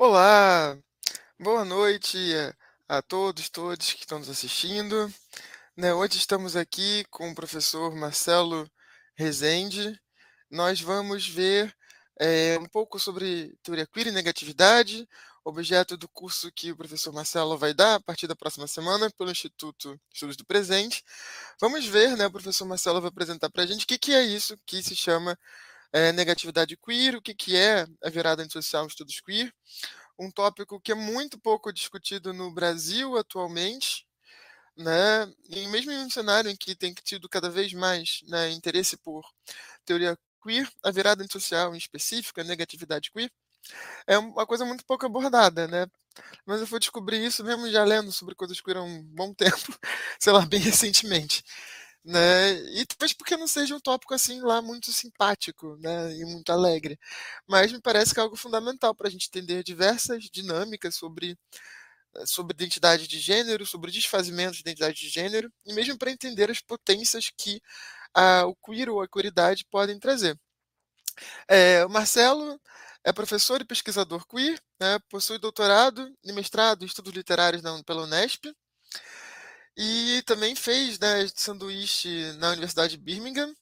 Olá, boa noite a todos, todos que estão nos assistindo. Né, hoje estamos aqui com o professor Marcelo Rezende. Nós vamos ver é, um pouco sobre teoria queer e negatividade, objeto do curso que o professor Marcelo vai dar a partir da próxima semana pelo Instituto Estudos do Presente. Vamos ver, né, o professor Marcelo vai apresentar para a gente o que, que é isso que se chama é, negatividade queer, o que, que é a virada antissocial em estudos queer, um tópico que é muito pouco discutido no Brasil atualmente, né? E mesmo em um cenário em que tem tido cada vez mais né, interesse por teoria queer, a virada antissocial em específico, a negatividade queer, é uma coisa muito pouco abordada, né? Mas eu fui descobrir isso mesmo já lendo sobre coisas queer há um bom tempo, sei lá, bem recentemente né? E talvez porque não seja um tópico assim lá muito simpático, né? E muito alegre. Mas me parece que é algo fundamental para a gente entender diversas dinâmicas sobre eh, sobre identidade de gênero, sobre desfazimento de identidade de gênero, e mesmo para entender as potências que a, o queer ou a queeridade podem trazer. É, o Marcelo é professor e pesquisador queer, né, possui doutorado e mestrado em estudos literários na, pela Unesp, e também fez né, sanduíche na Universidade de Birmingham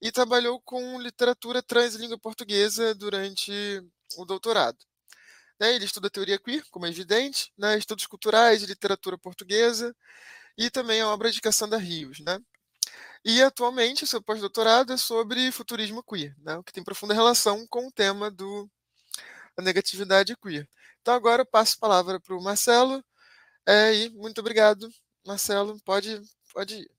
e trabalhou com literatura trans e língua portuguesa durante o doutorado. Né, ele estuda teoria queer, como é evidente, né, estudos culturais e literatura portuguesa e também a obra de Cassandra Rios. Né? E atualmente seu pós-doutorado é sobre futurismo queer, né, o que tem profunda relação com o tema do, da negatividade queer. Então agora eu passo a palavra para o Marcelo é, e muito obrigado Marcelo, pode, pode ir.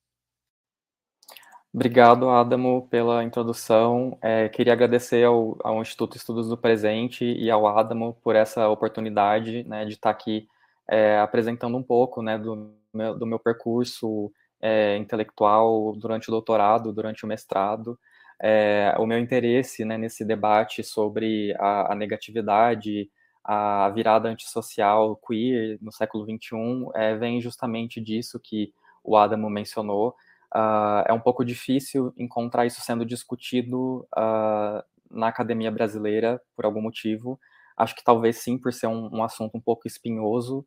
Obrigado, Adamo, pela introdução. É, queria agradecer ao, ao, Instituto Estudos do Presente e ao Adamo por essa oportunidade né, de estar aqui é, apresentando um pouco né, do, meu, do meu percurso é, intelectual durante o doutorado, durante o mestrado. É, o meu interesse né, nesse debate sobre a, a negatividade a virada antissocial queer no século XXI é, vem justamente disso que o Adamo mencionou. Uh, é um pouco difícil encontrar isso sendo discutido uh, na academia brasileira por algum motivo. Acho que talvez sim, por ser um, um assunto um pouco espinhoso.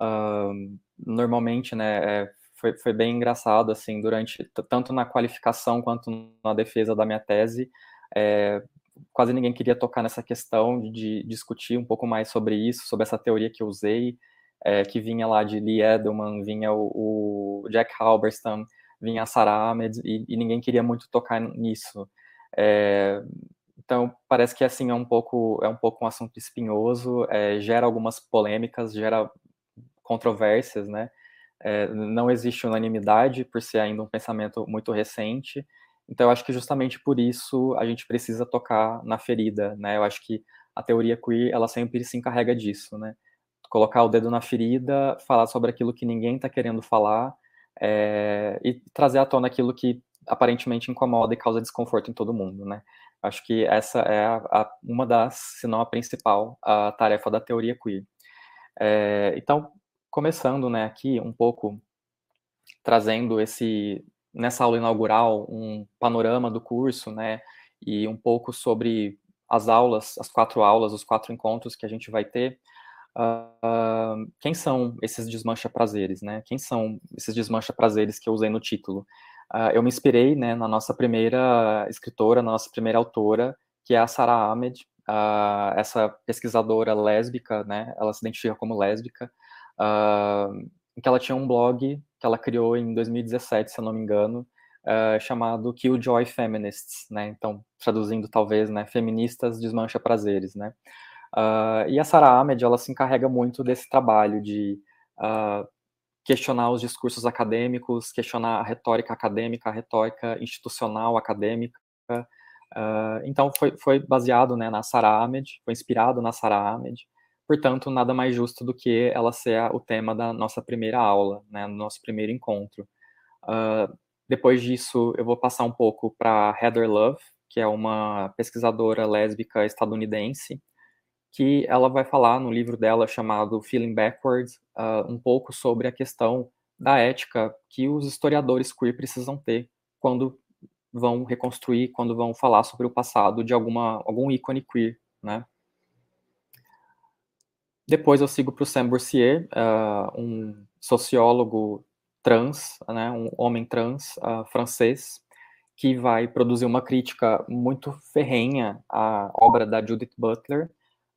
Uh, normalmente, né, é, foi, foi bem engraçado, assim, durante, tanto na qualificação quanto na defesa da minha tese, é, quase ninguém queria tocar nessa questão de, de, discutir um pouco mais sobre isso, sobre essa teoria que eu usei, é, que vinha lá de Lee Edelman, vinha o, o Jack Halberstam, vinha a Sarah Ahmed, e, e, ninguém queria muito tocar nisso. É, então, parece que assim é um pouco é um pouco um assunto espinhoso, é, gera algumas polêmicas, gera controvérsias, né? É, não existe unanimidade por ser ainda um pensamento muito recente. Então, eu acho que justamente por isso a gente precisa tocar na ferida, né? Eu acho que a teoria queer, ela sempre se encarrega disso, né? Colocar o dedo na ferida, falar sobre aquilo que ninguém está querendo falar é, e trazer à tona aquilo que aparentemente incomoda e causa desconforto em todo mundo, né? Acho que essa é a, a, uma das, se não a principal, a tarefa da teoria queer. É, então, começando, né, aqui um pouco trazendo esse nessa aula inaugural um panorama do curso, né, e um pouco sobre as aulas, as quatro aulas, os quatro encontros que a gente vai ter. Uh, quem são esses desmancha-prazeres, né? Quem são esses desmancha-prazeres que eu usei no título? Uh, eu me inspirei, né, na nossa primeira escritora, na nossa primeira autora, que é a Sarah Ahmed, uh, essa pesquisadora lésbica, né? Ela se identifica como lésbica, em que ela tinha um blog que ela criou em 2017, se eu não me engano, uh, chamado Killjoy Feminists, né? Então, traduzindo talvez, né, feministas desmancha prazeres, né? Uh, e a Sarah Ahmed, ela se encarrega muito desse trabalho de uh, questionar os discursos acadêmicos, questionar a retórica acadêmica, a retórica institucional acadêmica. Uh, então, foi, foi baseado né, na Sarah Ahmed, foi inspirado na Sarah Ahmed, Portanto, nada mais justo do que ela ser o tema da nossa primeira aula, né, no nosso primeiro encontro. Uh, depois disso, eu vou passar um pouco para Heather Love, que é uma pesquisadora lésbica estadunidense, que ela vai falar no livro dela chamado Feeling Backwards uh, um pouco sobre a questão da ética que os historiadores queer precisam ter quando vão reconstruir, quando vão falar sobre o passado de alguma algum ícone queer, né? Depois eu sigo para o Sam Boursier, uh, um sociólogo trans, né, um homem trans uh, francês, que vai produzir uma crítica muito ferrenha à obra da Judith Butler,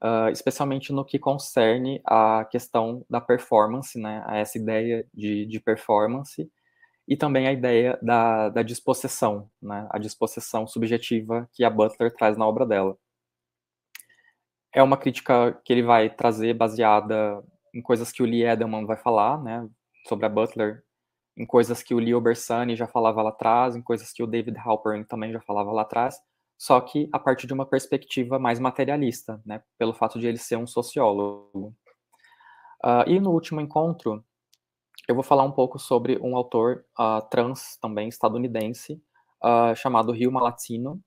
uh, especialmente no que concerne a questão da performance, né, a essa ideia de, de performance, e também a ideia da, da disposição, né, a disposição subjetiva que a Butler traz na obra dela. É uma crítica que ele vai trazer baseada em coisas que o Lee Edelman vai falar, né, sobre a Butler, em coisas que o Leo Bersani já falava lá atrás, em coisas que o David Halperin também já falava lá atrás, só que a partir de uma perspectiva mais materialista, né, pelo fato de ele ser um sociólogo. Uh, e no último encontro, eu vou falar um pouco sobre um autor uh, trans, também estadunidense, uh, chamado Rio Malatino,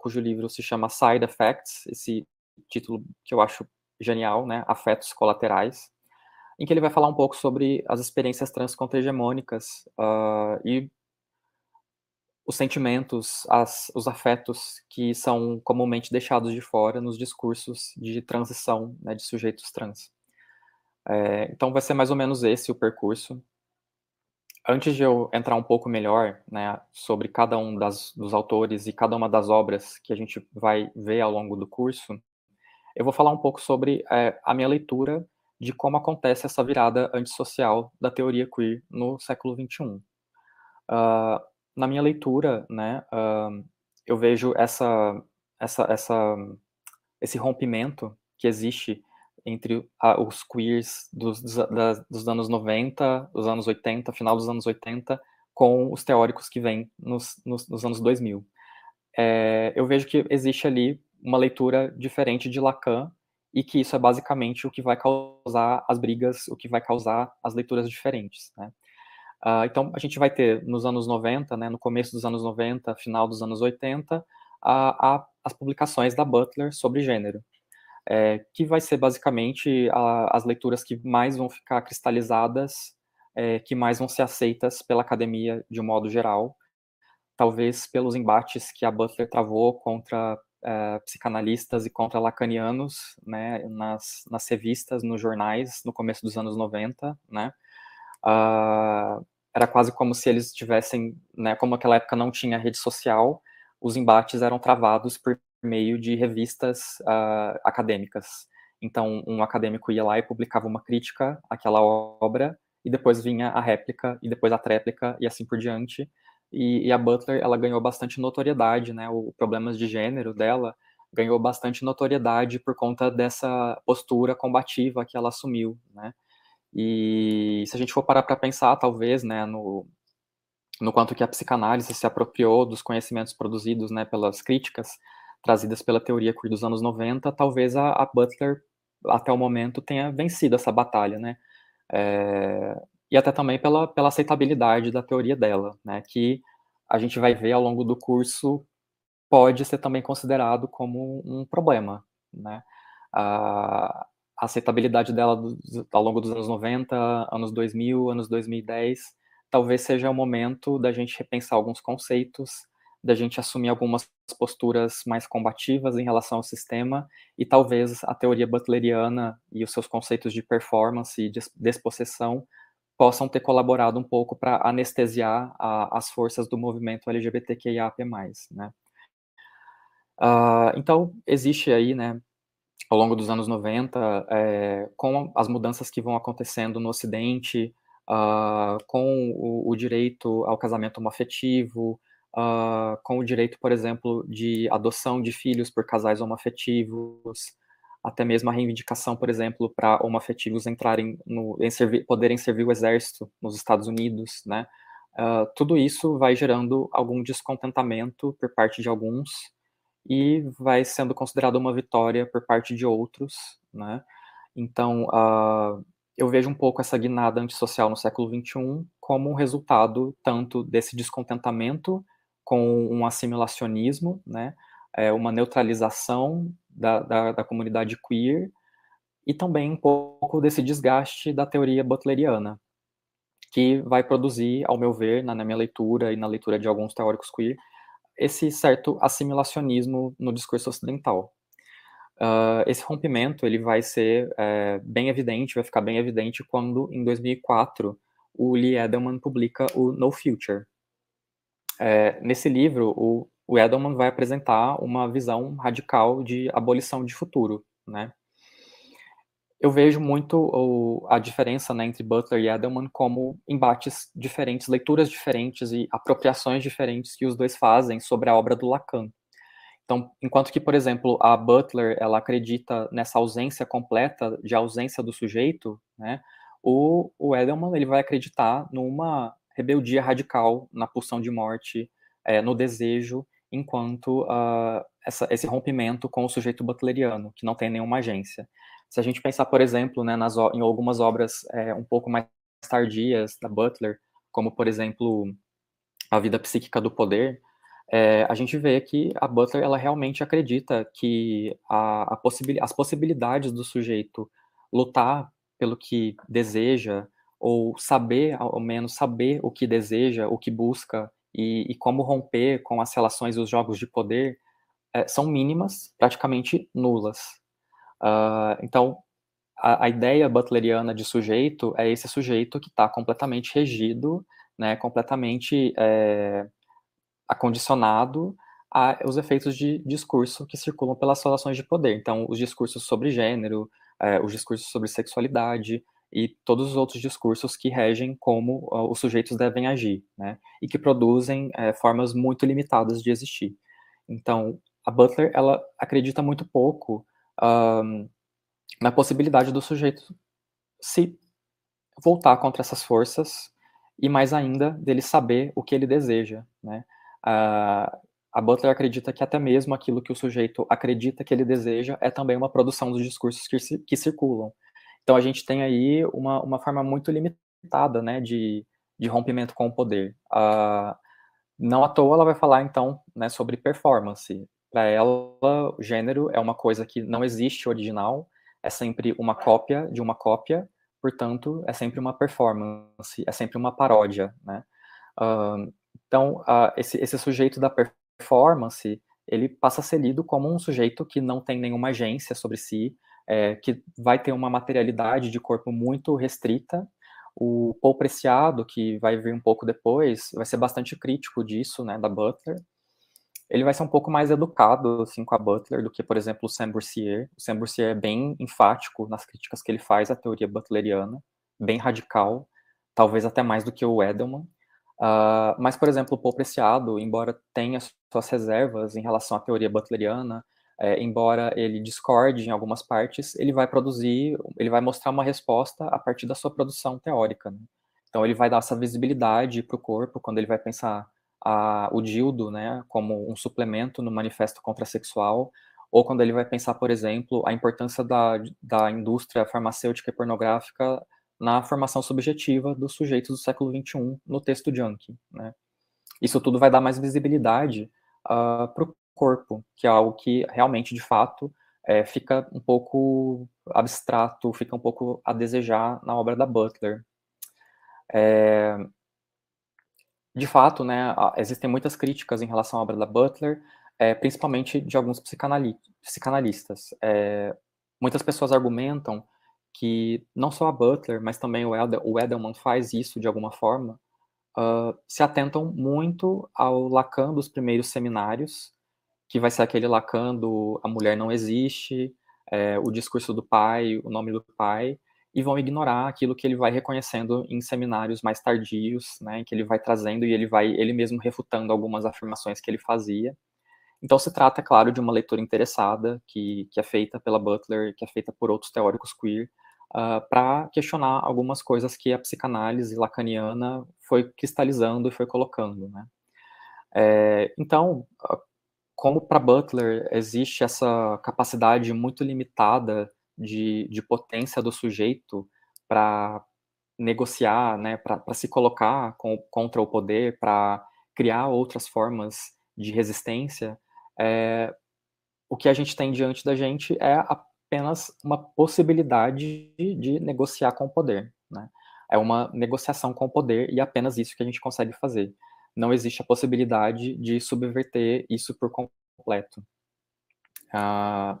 cujo livro se chama Side Effects, esse título que eu acho genial, né, Afetos Colaterais, em que ele vai falar um pouco sobre as experiências trans contra-hegemônicas e os sentimentos, as, os afetos que são comumente deixados de fora nos discursos de transição né, de sujeitos trans. É, então vai ser mais ou menos esse o percurso. Antes de eu entrar um pouco melhor né, sobre cada um das, dos autores e cada uma das obras que a gente vai ver ao longo do curso, eu vou falar um pouco sobre é, a minha leitura de como acontece essa virada antissocial da teoria queer no século XXI. Uh, ah, na minha leitura, né, uh, eu vejo essa, essa, essa, esse rompimento que existe entre a, os queers dos, dos, dos, anos 90, dos anos 80, final dos anos 80, com os teóricos que vêm nos, nos, nos anos 2000. É, eu vejo que existe ali uma leitura diferente de Lacan e que isso é basicamente o que vai causar as brigas, o que vai causar as leituras diferentes, né? Uh, então, a gente vai ter nos anos 90, né, no começo dos anos 90, final dos anos 80, a, a, as publicações da Butler sobre gênero, é, que vai ser basicamente a, as leituras que mais vão ficar cristalizadas, é, que mais vão ser aceitas pela academia de um modo geral, talvez pelos embates que a Butler travou contra é, psicanalistas e contra lacanianos, né, nas, nas revistas, nos jornais, no começo dos anos 90, né, uh, era quase como se eles tivessem, né, como naquela época não tinha rede social, os embates eram travados por meio de revistas uh, acadêmicas. Então, um acadêmico ia lá e publicava uma crítica àquela obra, e depois vinha a réplica, e depois a tréplica, e assim por diante. E, e a Butler, ela ganhou bastante notoriedade, né, o Problemas de Gênero dela ganhou bastante notoriedade por conta dessa postura combativa que ela assumiu, né. E se a gente for parar para pensar, talvez, né, no, no quanto que a psicanálise se apropriou dos conhecimentos produzidos, né, pelas críticas trazidas pela teoria queer dos anos 90, talvez a, a Butler, até o momento, tenha vencido essa batalha, né, é, e até também pela, pela aceitabilidade da teoria dela, né, que a gente vai ver ao longo do curso pode ser também considerado como um problema, né, a, aceitabilidade dela ao longo dos anos 90, anos 2000, anos 2010, talvez seja o momento da gente repensar alguns conceitos, da gente assumir algumas posturas mais combativas em relação ao sistema, e talvez a teoria butleriana e os seus conceitos de performance e de despossessão possam ter colaborado um pouco para anestesiar a, as forças do movimento LGBTQIAP+. Né? Uh, então, existe aí, né, ao longo dos anos 90, é, com as mudanças que vão acontecendo no Ocidente, uh, com o, o, direito ao casamento homoafetivo, uh, com o direito, por exemplo, de adoção de filhos por casais homoafetivos, até mesmo a reivindicação, por exemplo, para homoafetivos entrarem no, em poderem servir o exército nos Estados Unidos, né? Uh, tudo isso vai gerando algum descontentamento por parte de alguns, e vai sendo considerado uma vitória por parte de outros, né? Então, uh, eu vejo um pouco essa guinada antissocial no século XXI como um resultado tanto desse descontentamento com um assimilacionismo, né? É uma neutralização da, da, da comunidade queer e também um pouco desse desgaste da teoria butleriana, que vai produzir, ao meu ver, na, na minha leitura e na leitura de alguns teóricos queer, esse certo assimilacionismo no discurso ocidental. Uh, esse rompimento ele vai ser é, bem evidente, vai ficar bem evidente quando, em 2004, o Lee Edelman publica o No Future. É, nesse livro, o, o Edelman vai apresentar uma visão radical de abolição de futuro, né? Eu vejo muito o, a diferença né, entre Butler e Edelman como embates diferentes, leituras diferentes e apropriações diferentes que os dois fazem sobre a obra do Lacan. Então, enquanto que, por exemplo, a Butler ela acredita nessa ausência completa de ausência do sujeito, né, o, o Edelman ele vai acreditar numa rebeldia radical na pulsão de morte, é, no desejo, enquanto uh, essa, esse rompimento com o sujeito butleriano, que não tem nenhuma agência. Se a gente pensar, por exemplo, né, nas, em algumas obras é, um pouco mais tardias da Butler, como, por exemplo, A Vida Psíquica do Poder, é, a gente vê que a Butler ela realmente acredita que a, a possibil, as possibilidades do sujeito lutar pelo que deseja, ou saber, ao menos saber o que deseja, o que busca, e, e como romper com as relações os jogos de poder, é, são mínimas, praticamente nulas. Uh, então, a, a, ideia butleriana de sujeito é esse sujeito que está completamente regido, né, completamente é, acondicionado aos efeitos de discurso que circulam pelas relações de poder. Então, os discursos sobre gênero, é, os discursos sobre sexualidade e todos os outros discursos que regem como uh, os sujeitos devem agir, né? E que produzem é, formas muito limitadas de existir. Então, a Butler, ela acredita muito pouco na possibilidade do sujeito se voltar contra essas forças e mais ainda dele saber o que ele deseja, né? Uh, a Butler acredita que até mesmo aquilo que o sujeito acredita que ele deseja é também uma produção dos discursos que, que circulam. Então a gente tem aí uma, uma forma muito limitada né, de, de rompimento com o poder. Uh, não à toa ela vai falar então né, sobre performance. Para ela, o gênero é uma coisa que não existe original, é sempre uma cópia de uma cópia, portanto, é sempre uma performance, é sempre uma paródia. Né? Uh, então, uh, esse, esse sujeito da performance performance, ele passa a ser lido como um sujeito que não tem nenhuma agência sobre si, é, que vai ter uma materialidade de corpo muito restrita. O Paul Preciado, que vai vir um pouco depois, vai ser bastante crítico disso, né, da Butler. Ele vai ser um pouco mais educado, assim, com a Butler do que, por exemplo, o Sam Boursier. O Sam Boursier é bem enfático nas críticas que ele faz à teoria butleriana, bem radical, talvez até mais do que o Edelman. Uh, mas, por exemplo, o Paul Preciado, embora tenha suas reservas em relação à teoria butleriana, é, embora ele discorde em algumas partes, ele vai produzir, ele vai mostrar uma resposta a partir da sua produção teórica. Né? Então, ele vai dar essa visibilidade para o corpo quando ele vai pensar a, o dildo né, como um suplemento no manifesto contrasexual, ou quando ele vai pensar, por exemplo, a importância da, da indústria farmacêutica e pornográfica na formação subjetiva dos sujeitos do século XXI no texto Junkie. Né? Isso tudo vai dar mais visibilidade uh, ah, para o corpo, que é algo que realmente, de fato, é, fica um pouco abstrato, fica um pouco a desejar na obra da Butler. É, de fato, né, existem muitas críticas em relação à obra da Butler, é, principalmente de alguns psicanalistas. É, muitas pessoas argumentam que não só a Butler, mas também o, Edel, o Edelman faz isso de alguma forma, uh, se atentam muito ao Lacan dos primeiros seminários, que vai ser aquele Lacan do a mulher não existe, é, o discurso do pai, o nome do pai, e vão ignorar aquilo que ele vai reconhecendo em seminários mais tardios, né, que ele vai trazendo e ele vai ele mesmo refutando algumas afirmações que ele fazia. Então se trata, claro, de uma leitura interessada que, que é feita pela Butler, que é feita por outros teóricos queer, uh, ah, para questionar algumas coisas que a psicanálise lacaniana foi cristalizando e foi colocando, né? É, então, como para Butler existe essa capacidade muito limitada de, de potência do sujeito para negociar, né, para se colocar com, contra o poder, para criar outras formas de resistência, é, o que a gente tem diante da gente é apenas uma possibilidade de negociar com o poder. Né? É uma negociação com o poder e é apenas isso que a gente consegue fazer. Não existe a possibilidade de subverter isso por completo. Ah,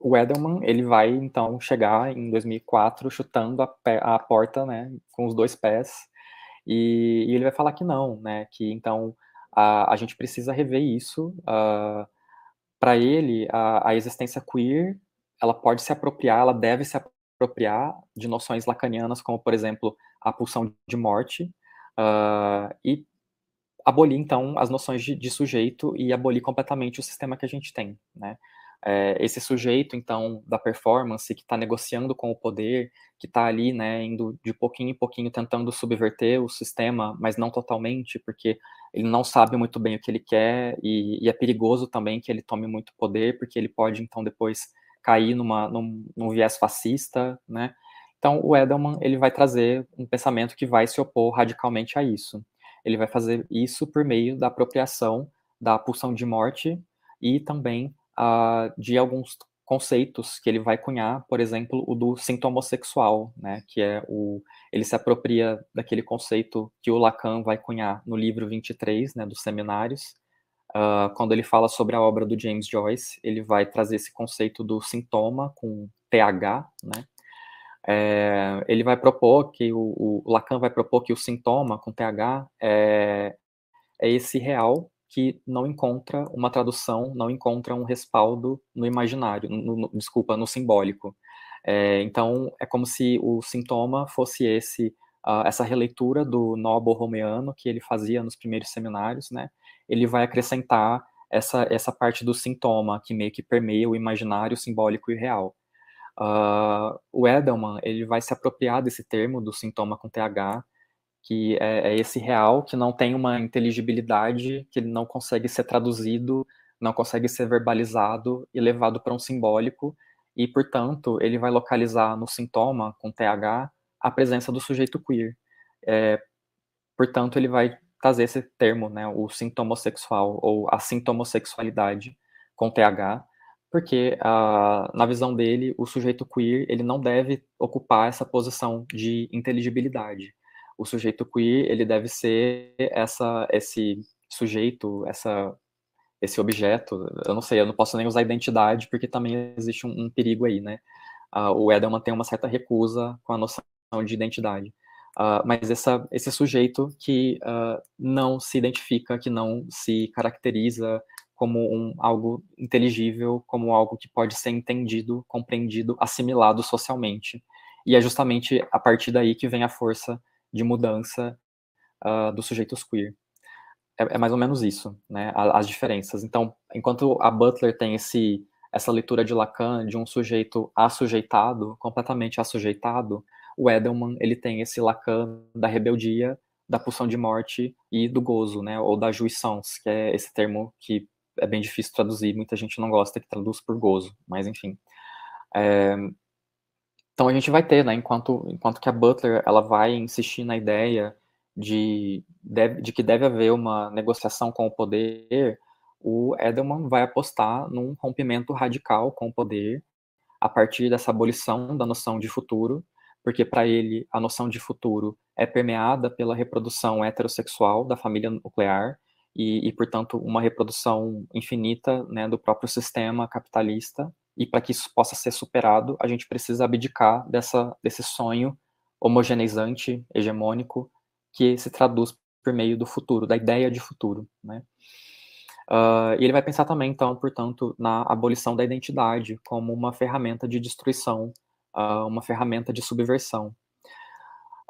o Edelman ele vai então chegar em 2004 chutando a, a porta, né, com os dois pés, e, e, ele vai falar que não, né, que então a, a gente precisa rever isso. Uh, Para ele, a, a existência queer ela pode se apropriar, ela deve se apropriar de noções lacanianas, como por exemplo a pulsão de morte, uh, e abolir então as noções de, de, sujeito e abolir completamente o sistema que a gente tem, né? É, esse sujeito, então, da performance, que está negociando com o poder, que está ali, né, indo de pouquinho em pouquinho tentando subverter o sistema, mas não totalmente, porque ele não sabe muito bem o que ele quer, e, e é perigoso também que ele tome muito poder, porque ele pode, então, depois cair numa, num, num viés fascista, né? Então, o Edelman, ele vai trazer um pensamento que vai se opor radicalmente a isso. Ele vai fazer isso por meio da apropriação da pulsão de morte e também uh, de alguns conceitos que ele vai cunhar, por exemplo, o do sintoma sexual, né, que é o ele se apropria daquele conceito que o Lacan vai cunhar no livro 23, né, dos seminários, uh, quando ele fala sobre a obra do James Joyce, ele vai trazer esse conceito do sintoma com TH, né, é, ele vai propor que o, o, Lacan vai propor que o sintoma com TH é, é esse real que não encontra uma tradução, não encontra um respaldo no imaginário, no, no, desculpa, no simbólico. É, então, é como se o sintoma fosse esse, uh, essa releitura do nó borromeano que ele fazia nos primeiros seminários, né? Ele vai acrescentar essa, essa parte do sintoma que meio que permeia o imaginário, simbólico e real. Uh, o Edelman, ele vai se apropriar desse termo do sintoma com TH, que é, é, esse real que não tem uma inteligibilidade, que ele não consegue ser traduzido, não consegue ser verbalizado e levado para um simbólico, e, portanto, ele vai localizar no sintoma, com TH, a presença do sujeito queer. É, portanto, ele vai trazer esse termo, né, o sintomossexual, ou a sintomossexualidade, com TH, porque, na visão dele, o sujeito queer ele não deve ocupar essa posição de inteligibilidade o sujeito queer ele deve ser essa esse sujeito, essa esse objeto. Eu não sei, eu não posso nem usar identidade porque também existe um, um perigo aí, né? O Edelman tem uma certa recusa com a noção de identidade. Mas essa, esse sujeito que não se identifica, que não se caracteriza como um, algo inteligível, como algo que pode ser entendido, compreendido, assimilado socialmente. E é justamente a partir daí que vem a força de mudança uh, dos sujeitos queer. É, é, mais ou menos isso, né, as diferenças. Então, enquanto a Butler tem esse, essa leitura de Lacan de um sujeito assujeitado, completamente assujeitado, o Edelman, ele tem esse Lacan da rebeldia, da pulsão de morte e do gozo, né, ou da jouissance, que é esse termo que é bem difícil traduzir, muita gente não gosta que traduz por gozo, mas enfim. É, então a gente vai ter, né, enquanto, enquanto que a Butler ela vai insistir na ideia de, de, que deve haver uma negociação com o poder, o Edelman vai apostar num rompimento radical com o poder a partir dessa abolição da noção de futuro, porque para ele a noção de futuro é permeada pela reprodução heterossexual da família nuclear e, e portanto, uma reprodução infinita né, do próprio sistema capitalista e para que isso possa ser superado, a gente precisa abdicar dessa, desse sonho homogeneizante, hegemônico, que se traduz por meio do futuro, da ideia de futuro, né? Uh, e ele vai pensar também, então, portanto, na abolição da identidade como uma ferramenta de destruição, uh, uma ferramenta de subversão.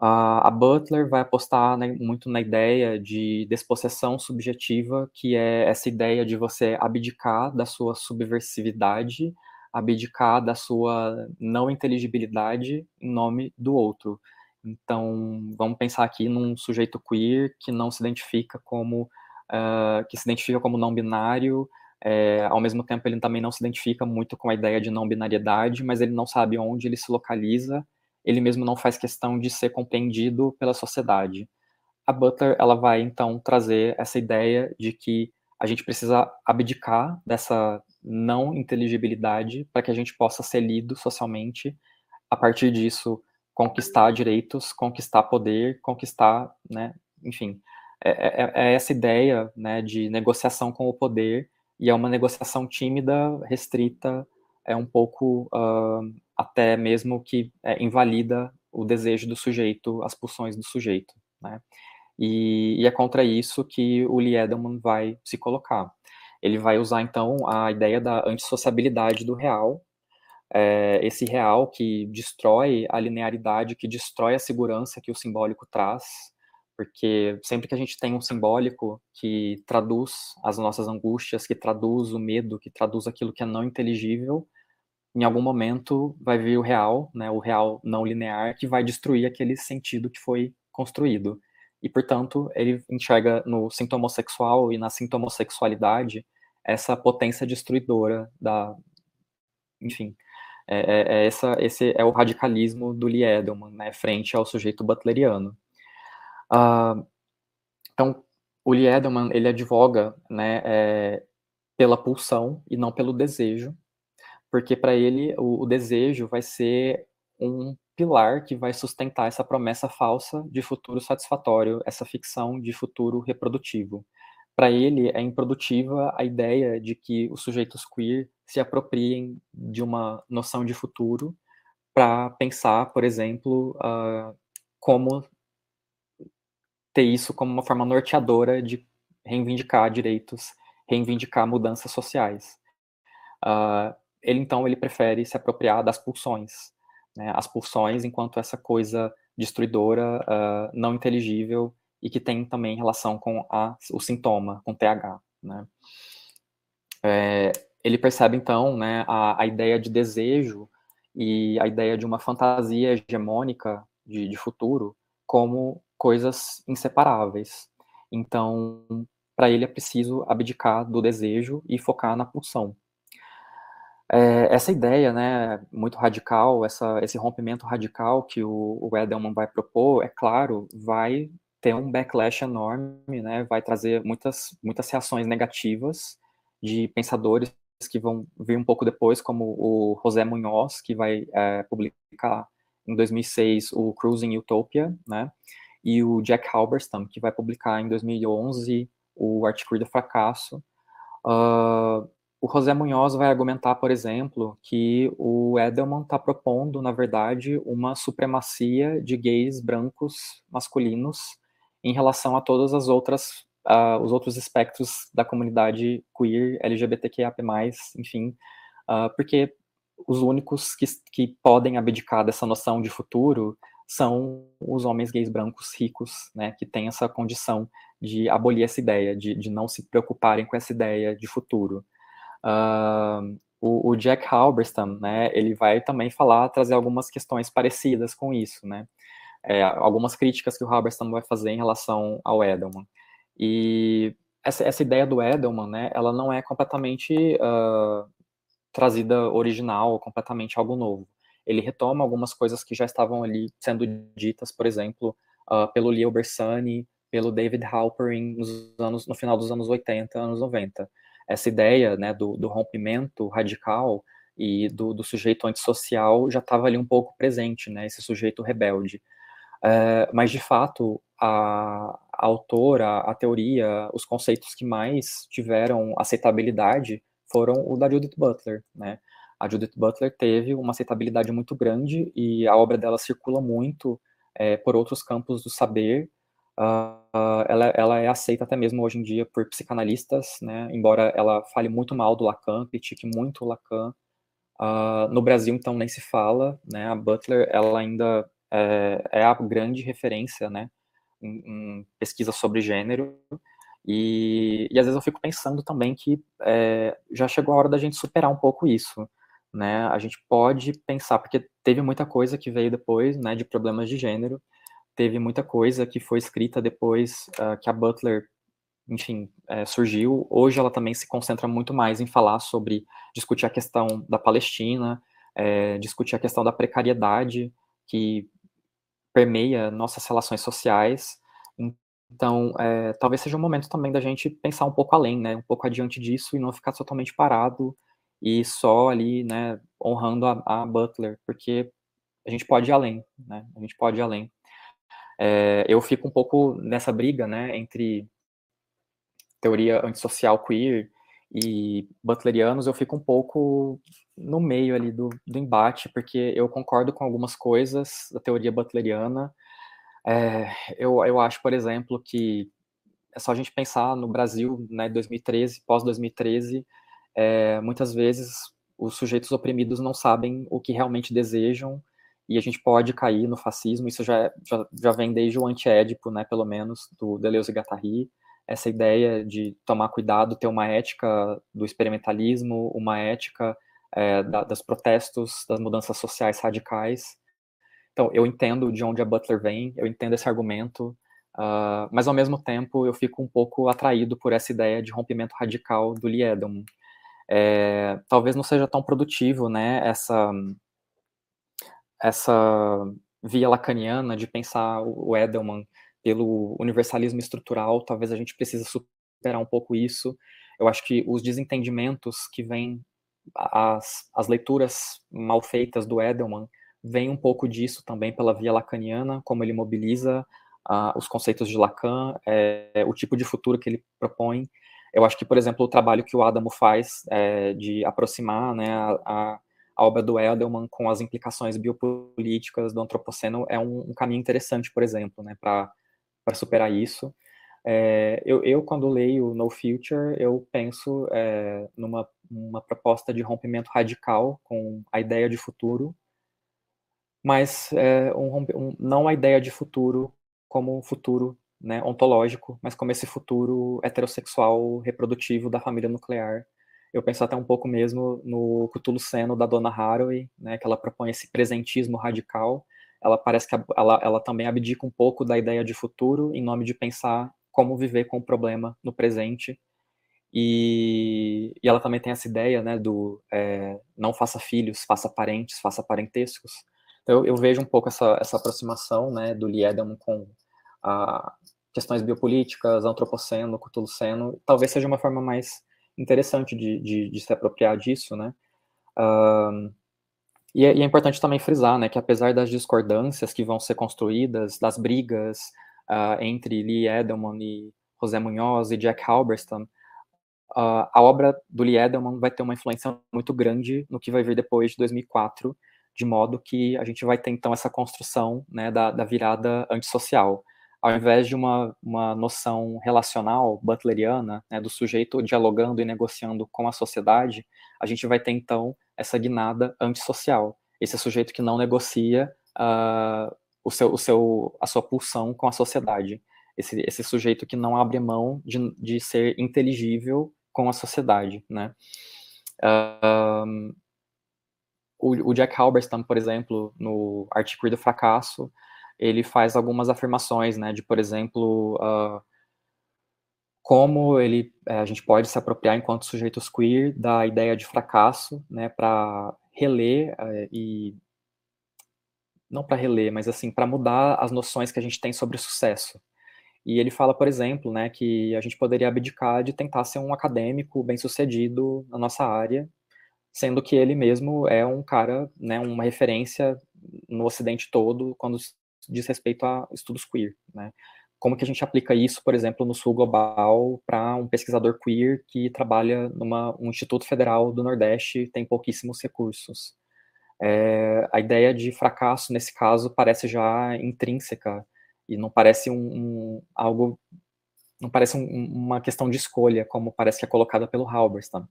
Uh, a Butler vai apostar né, muito na ideia de despossessão subjetiva, que é essa ideia de você abdicar da sua subversividade abdicar da sua não inteligibilidade em nome do outro. Então, vamos pensar aqui num sujeito queer que não se identifica como, uh, que se identifica como não binário, é, ao mesmo tempo ele também não se identifica muito com a ideia de não binariedade, mas ele não sabe onde ele se localiza, ele mesmo não faz questão de ser compreendido pela sociedade. A Butler, ela vai então trazer essa ideia de que a gente precisa abdicar dessa não inteligibilidade para que a gente possa ser lido socialmente, a partir disso conquistar direitos, conquistar poder, conquistar, né, enfim, é, é, é, essa ideia, né, de negociação com o poder e é uma negociação tímida, restrita, é um pouco uh, até mesmo que é, invalida o desejo do sujeito, as pulsões do sujeito, né? E, e, é contra isso que o Lee Edelman vai se colocar. Ele vai usar, então, a ideia da antissociabilidade do real, é, esse real que destrói a linearidade, que destrói a segurança que o simbólico traz, porque sempre que a gente tem um simbólico que traduz as nossas angústias, que traduz o medo, que traduz aquilo que é não inteligível, em algum momento vai vir o real, né, o real não linear, que vai destruir aquele sentido que foi construído. E, portanto, ele enxerga no sintomossexual e na sintomossexualidade essa potência destruidora da. Enfim, é, é, é essa, esse é o radicalismo do Lee Edelman, né, frente ao sujeito butleriano. Uh, então, o Lee Edelman, ele advoga né, é, pela pulsão e não pelo desejo, porque para ele o, o, desejo vai ser um pilar que vai sustentar essa promessa falsa de futuro satisfatório, essa ficção de futuro reprodutivo. Para ele é improdutiva a ideia de que os sujeitos queer se apropriem de uma noção de futuro para pensar, por exemplo, uh, como ter isso como uma forma norteadora de reivindicar direitos, reivindicar mudanças sociais. Uh, ele então ele prefere se apropriar das pulsões, né, as pulsões enquanto essa coisa destruidora, uh, não inteligível e que tem também relação com a, o sintoma, com TH, né. É, ele percebe então, né, a, a, ideia de desejo e a ideia de uma fantasia hegemônica de, de futuro como coisas inseparáveis. Então, para ele é preciso abdicar do desejo e focar na pulsão. É, essa ideia, né, muito radical, essa, esse rompimento radical que o, o Edelman vai propor, é claro, vai ter um backlash enorme, né, vai trazer muitas, muitas reações negativas de pensadores que vão vir um pouco depois, como o José Munhoz, que vai é, publicar em 2006 o Cruising Utopia, né, e o Jack Halberstam, que vai publicar em 2011 o Artigo do Fracasso. Uh, o José Munhoz vai argumentar, por exemplo, que o Edelman está propondo, na verdade, uma supremacia de gays brancos masculinos em relação a todas as outras uh, os outros espectros da comunidade queer, LGBTQIA+, enfim, uh, porque os únicos que, que podem abdicar dessa noção de futuro são os homens gays brancos ricos, né, que têm essa condição de abolir essa ideia, de, de não se preocuparem com essa ideia de futuro. Uh, o, o, Jack Halberstam, né, ele vai também falar, trazer algumas questões parecidas com isso, né, é, algumas críticas que o Halberstam vai fazer em relação ao Edelman. E essa, essa ideia do Edelman, né, ela não é completamente uh, trazida original, completamente algo novo. Ele retoma algumas coisas que já estavam ali sendo ditas, por exemplo, uh, pelo Leo Bersani, pelo David Halperin nos anos, no final dos anos 80, anos 90 essa ideia né, do, do rompimento radical e do, do, sujeito antissocial já estava ali um pouco presente, né, esse sujeito rebelde. É, mas, de fato, a, a autora, a teoria, os conceitos que mais tiveram aceitabilidade foram o da Judith Butler, né? A Judith Butler teve uma aceitabilidade muito grande e a obra dela circula muito é, por outros campos do saber Uh, ela, ela, é aceita até mesmo hoje em dia por psicanalistas, né, embora ela fale muito mal do Lacan, critique muito o Lacan. Uh, no Brasil, então, nem se fala, né, a Butler, ela ainda é, é a grande referência, né, em, em, pesquisa sobre gênero, e, e, às vezes eu fico pensando também que é, já chegou a hora da gente superar um pouco isso, né, a gente pode pensar, porque teve muita coisa que veio depois, né, de problemas de gênero, teve muita coisa que foi escrita depois uh, que a Butler, enfim, é, surgiu. Hoje ela também se concentra muito mais em falar sobre discutir a questão da Palestina, é, discutir a questão da precariedade que permeia nossas relações sociais. Então, é, talvez seja um momento também da gente pensar um pouco além, né, um pouco adiante disso e não ficar totalmente parado e só ali, né, honrando a, a Butler, porque a gente pode ir além, né, a gente pode ir além é, eu fico um pouco nessa briga, né, entre teoria antissocial queer e butlerianos, eu fico um pouco no meio ali do, do embate, porque eu concordo com algumas coisas da teoria butleriana. É, eu, eu acho, por exemplo, que é só a gente pensar no Brasil, né, 2013, pós-2013, é, muitas vezes os sujeitos oprimidos não sabem o que realmente desejam e a gente pode cair no fascismo. Isso já, é, já, já vem desde o antiédipo, né, pelo menos, do Deleuze e Guattari, essa ideia de tomar cuidado, ter uma ética do experimentalismo, uma ética é, da, dos protestos, das mudanças sociais radicais. Então, eu entendo de onde a Butler vem, eu entendo esse argumento, uh, mas ao mesmo tempo eu fico um pouco atraído por essa ideia de rompimento radical do Lee Edelman. É, talvez não seja tão produtivo, né, essa, essa via lacaniana de pensar o Edelman pelo universalismo estrutural, talvez a gente precise superar um pouco isso. Eu acho que os desentendimentos que vêm, as, as leituras mal feitas do Edelman, vem um pouco disso também pela via lacaniana, como ele mobiliza uh, os conceitos de Lacan, é, o tipo de futuro que ele propõe. Eu acho que, por exemplo, o trabalho que o Adamo faz é, de aproximar né, a, a, obra do Edelman com as implicações biopolíticas do antropoceno é um, um caminho interessante, por exemplo, né, para superar isso. É, eu, eu, quando leio No Future, eu penso é, numa uma proposta de rompimento radical com a ideia de futuro, mas é, um, um, não a ideia de futuro como um futuro né, ontológico, mas como esse futuro heterossexual reprodutivo da família nuclear. Eu penso até um pouco mesmo no Cthulhu Seno da Donna Haraway, né, que ela propõe esse presentismo radical. Ela parece que ela, ela também abdica um pouco da ideia de futuro em nome de pensar como viver com o problema no presente. E, e ela também tem essa ideia né, do é, não faça filhos, faça parentes, faça parentescos então, eu, eu vejo um pouco essa, essa aproximação né, do Liedem com a, questões biopolíticas, antropoceno, cutuluceno, talvez seja uma forma mais interessante de, de, de se apropriar disso, né? E, é, e, é, importante também frisar, né, que apesar das discordâncias que vão ser construídas, das brigas uh, entre Lee Edelman e José Munhoz e Jack Halberstam, uh, a obra do Lee Edelman vai ter uma influência muito grande no que vai vir depois de 2004, de modo que a gente vai ter então essa construção né, da, da virada antissocial. Ao invés de uma, uma noção relacional butleriana, né, do sujeito dialogando e negociando com a sociedade, a gente vai ter então essa guinada antissocial. Esse sujeito que não negocia uh, o seu, o seu, a sua pulsão com a sociedade. Esse, esse sujeito que não abre mão de, de ser inteligível com a sociedade, né? Uh, o, o Jack Halberstam, por exemplo, no Artigo do Fracasso, ele faz algumas afirmações, né, de, por exemplo, uh, como ele, é, a gente pode se apropriar enquanto sujeitos queer da ideia de fracasso, né, para reler uh, e não para reler, mas assim para mudar as noções que a gente tem sobre sucesso. E ele fala, por exemplo, né, que a gente poderia abdicar de tentar ser um acadêmico bem-sucedido na nossa área sendo que ele mesmo é um cara, né, uma referência no Ocidente todo quando diz respeito a estudos queer, né? Como que a gente aplica isso, por exemplo, no Sul Global para um pesquisador queer que trabalha numa um Instituto Federal do Nordeste tem pouquíssimos recursos? É, a ideia de fracasso nesse caso parece já intrínseca e não parece um, um algo não parece um, uma questão de escolha como parece que é colocada pelo Halberstam.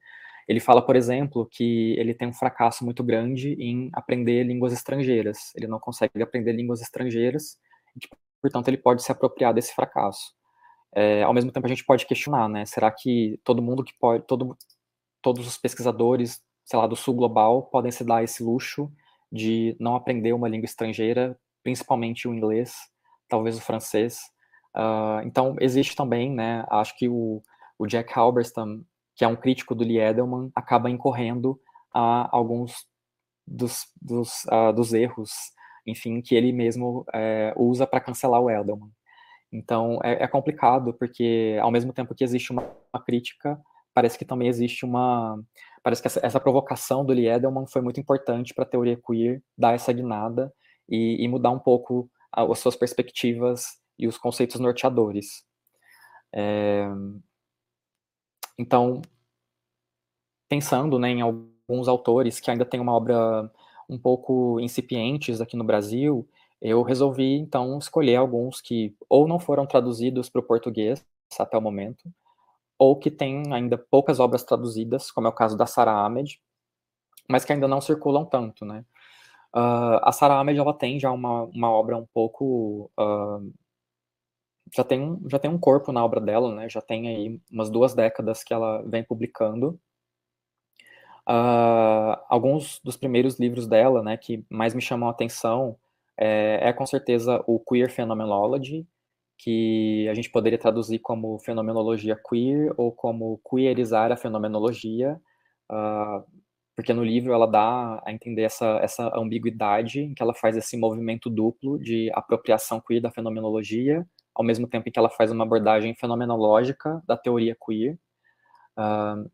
Ele fala, por exemplo, que ele tem um fracasso muito grande em aprender línguas estrangeiras. Ele não consegue aprender línguas estrangeiras, e, portanto, ele pode se apropriar desse fracasso. É, ao mesmo tempo, a gente pode questionar, né? Será que todo mundo que pode, todo, todos os pesquisadores, sei lá, do sul global, podem se dar esse luxo de não aprender uma língua estrangeira, principalmente o inglês, talvez o francês? Uh, então, existe também, né? Acho que o, o Jack Halberstam que é um crítico do Lee Edelman, acaba incorrendo a alguns dos, dos, uh, dos erros, enfim, que ele mesmo é, usa para cancelar o Edelman. Então, é, é, complicado, porque ao mesmo tempo que existe uma, uma, crítica, parece que também existe uma... Parece que essa, essa provocação do Lee Edelman foi muito importante para a teoria queer dar essa guinada e, e mudar um pouco as suas perspectivas e os conceitos norteadores. É, então, pensando né, em alguns autores que ainda têm uma obra um pouco incipientes aqui no Brasil, eu resolvi então escolher alguns que ou não foram traduzidos para o português até o momento, ou que têm ainda poucas obras traduzidas, como é o caso da Sarah Ahmed, mas que ainda não circulam tanto, né? Uh, a Sarah Ahmed ela tem já uma, uma obra um pouco uh, já tem um, já tem um corpo na obra dela, né? Já tem aí umas duas décadas que ela vem publicando. Uh, alguns dos primeiros livros dela, né, que mais me chamam a atenção é, é, com certeza o Queer Phenomenology, que a gente poderia traduzir como fenomenologia queer ou como queerizar a fenomenologia, uh, porque no livro ela dá a entender essa, essa ambiguidade em que ela faz esse movimento duplo de apropriação queer da fenomenologia ao mesmo tempo em que ela faz uma abordagem fenomenológica da teoria queer. Uh,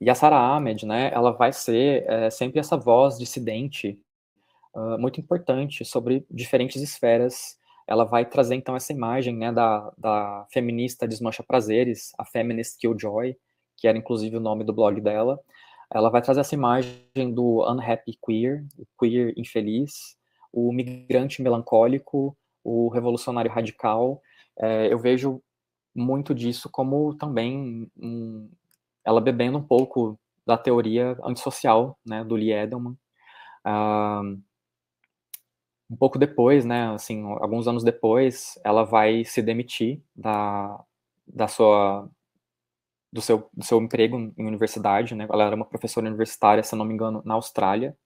e a Sarah Ahmed, né, ela vai ser é, sempre essa voz dissidente uh, muito importante sobre diferentes esferas. Ela vai trazer, então, essa imagem né, da, da feminista desmancha prazeres, a Feminist Killjoy, que era, inclusive, o nome do blog dela. Ela vai trazer essa imagem do unhappy queer, o queer infeliz, o migrante melancólico, o revolucionário radical, é, eu vejo muito disso como também um, ela bebendo um pouco da teoria antissocial, né, do Lee Edelman. Uh, um pouco depois, né, assim, alguns anos depois, ela vai se demitir da, da sua do seu, do seu emprego em universidade, né, ela era uma professora universitária, se não me engano, na Austrália,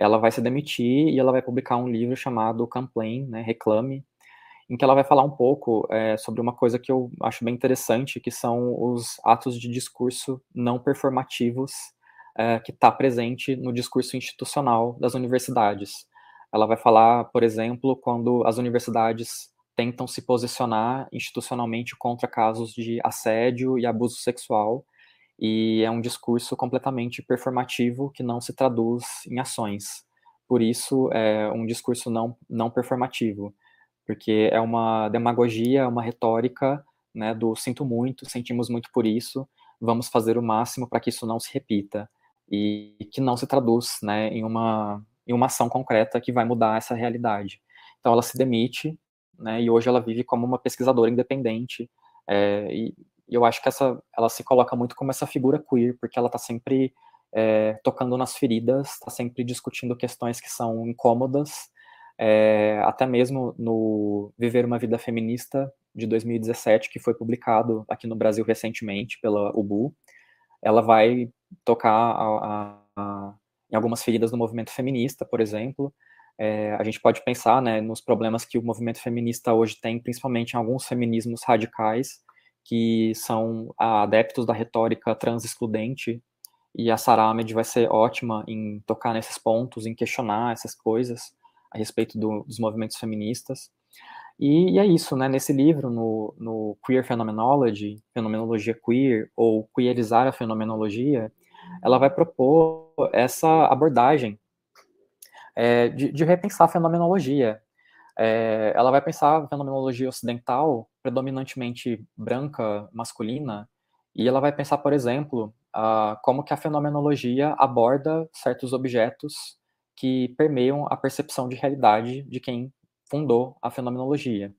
ela vai se demitir e ela vai publicar um livro chamado Complain, né, Reclame, em que ela vai falar um pouco é, sobre uma coisa que eu acho bem interessante, que são os atos de discurso não performativos é, que está presente no discurso institucional das universidades. Ela vai falar, por exemplo, quando as universidades tentam se posicionar institucionalmente contra casos de assédio e abuso sexual, e é um discurso completamente performativo que não se traduz em ações. Por isso, é um discurso não, não performativo, porque é uma demagogia, uma retórica né, do sinto muito, sentimos muito por isso, vamos fazer o máximo para que isso não se repita e que não se traduz né, em, uma, em uma ação concreta que vai mudar essa realidade. Então ela se demite né, e hoje ela vive como uma pesquisadora independente é, e eu acho que essa, ela se coloca muito como essa figura queer, porque ela está sempre é, tocando nas feridas, está sempre discutindo questões que são incômodas, é, até mesmo no Viver uma Vida Feminista de 2017, que foi publicado aqui no Brasil recentemente pela UBU, ela vai tocar a, a, a, em algumas feridas do movimento feminista, por exemplo. É, a gente pode pensar né, nos problemas que o movimento feminista hoje tem, principalmente em alguns feminismos radicais, que são adeptos da retórica trans-excludente, e a Sarah Ahmed vai ser ótima em tocar nesses pontos, em questionar essas coisas a respeito do, dos movimentos feministas. E, e, é isso, né? Nesse livro, no, no Queer Phenomenology, Fenomenologia Queer, ou Queerizar a Fenomenologia, ela vai propor essa abordagem é, de, de, repensar a fenomenologia, é, ela vai pensar a fenomenologia ocidental, predominantemente branca, masculina, e ela vai pensar, por exemplo, como que a fenomenologia aborda certos objetos que permeiam a percepção de realidade de quem fundou a fenomenologia.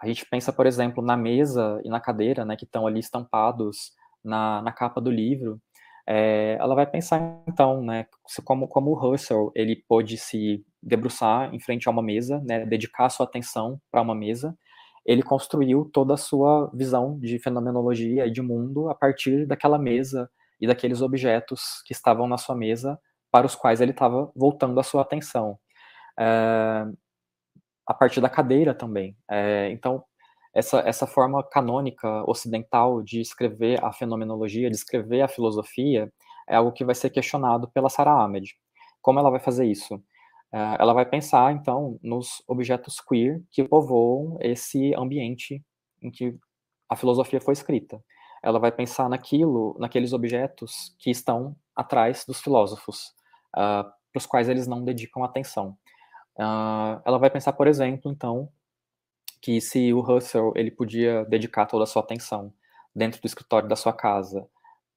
A gente pensa, por exemplo, na mesa e na cadeira, né, que estão ali estampados na, na capa do livro, é, ela vai pensar então, né, como, como o Russell ele pôde se debruçar em frente a uma mesa, né, dedicar sua atenção para uma mesa, ele construiu toda a sua visão de fenomenologia e de mundo a partir daquela mesa e daqueles objetos que estavam na sua mesa para os quais ele estava voltando a sua atenção. É, a partir da cadeira também. É, então, essa, essa forma canônica ocidental de escrever a fenomenologia, de escrever a filosofia, é algo que vai ser questionado pela Sarah Ahmed. Como ela vai fazer isso? Uh, ela vai pensar, então, nos objetos queer que povoam esse ambiente em que a filosofia foi escrita. Ela vai pensar naquilo, naqueles objetos que estão atrás dos filósofos, uh, para os quais eles não dedicam atenção. Uh, ela vai pensar, por exemplo, então, que se o Russell ele podia dedicar toda a sua atenção dentro do escritório da sua casa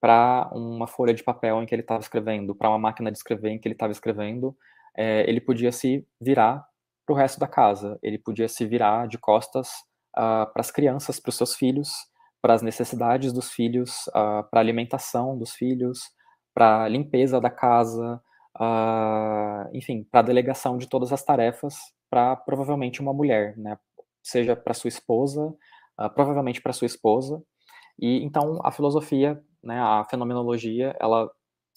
para uma folha de papel em que ele estava escrevendo, para uma máquina de escrever em que ele estava escrevendo, é, ele podia se virar para o resto da casa, ele podia se virar de costas uh, para as crianças, para os seus filhos, para as necessidades dos filhos, uh, para a alimentação dos filhos, para a limpeza da casa, uh, enfim, para a delegação de todas as tarefas para provavelmente uma mulher, né? seja para sua esposa, provavelmente para sua esposa. E então a filosofia, né, a fenomenologia, ela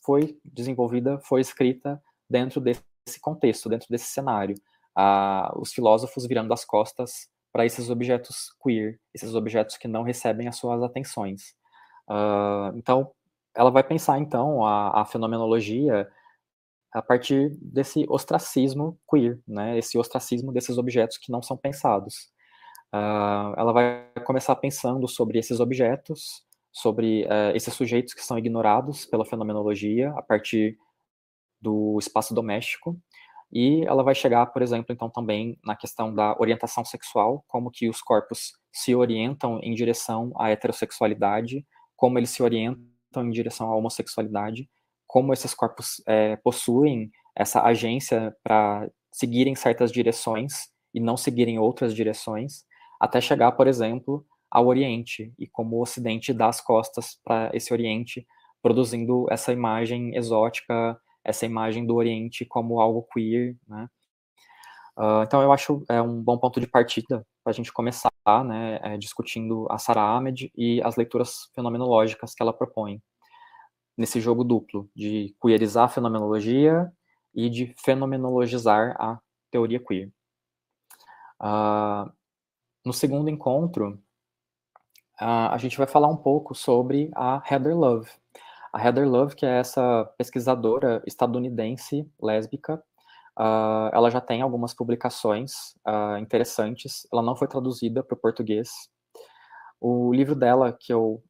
foi desenvolvida, foi escrita dentro desse contexto, dentro desse cenário os filósofos virando as costas para esses objetos queer, esses objetos que não recebem as suas atenções. Uh, então, ela vai pensar, então, a, a, fenomenologia a partir desse ostracismo queer, né, esse ostracismo desses objetos que não são pensados. Uh, ela vai começar pensando sobre esses objetos, sobre uh, esses sujeitos que são ignorados pela fenomenologia a partir do espaço doméstico, e ela vai chegar, por exemplo, então também na questão da orientação sexual, como que os corpos se orientam em direção à heterossexualidade, como eles se orientam em direção à homossexualidade, como esses corpos é, possuem essa agência para seguirem certas direções e não seguirem outras direções, até chegar, por exemplo, ao Oriente e como o Ocidente dá as costas para esse Oriente, produzindo essa imagem exótica essa imagem do Oriente como algo queer, né? Uh, então eu acho é um bom ponto de partida para a gente começar, né, é, discutindo a Sarah Ahmed e as leituras fenomenológicas que ela propõe nesse jogo duplo de queerizar a fenomenologia e de fenomenologizar a teoria queer. Uh, no segundo encontro, uh, a gente vai falar um pouco sobre a Heather Love, a Heather Love, que é essa pesquisadora estadunidense lésbica, uh, ela já tem algumas publicações uh, interessantes. Ela não foi traduzida para o português. O livro dela, que eu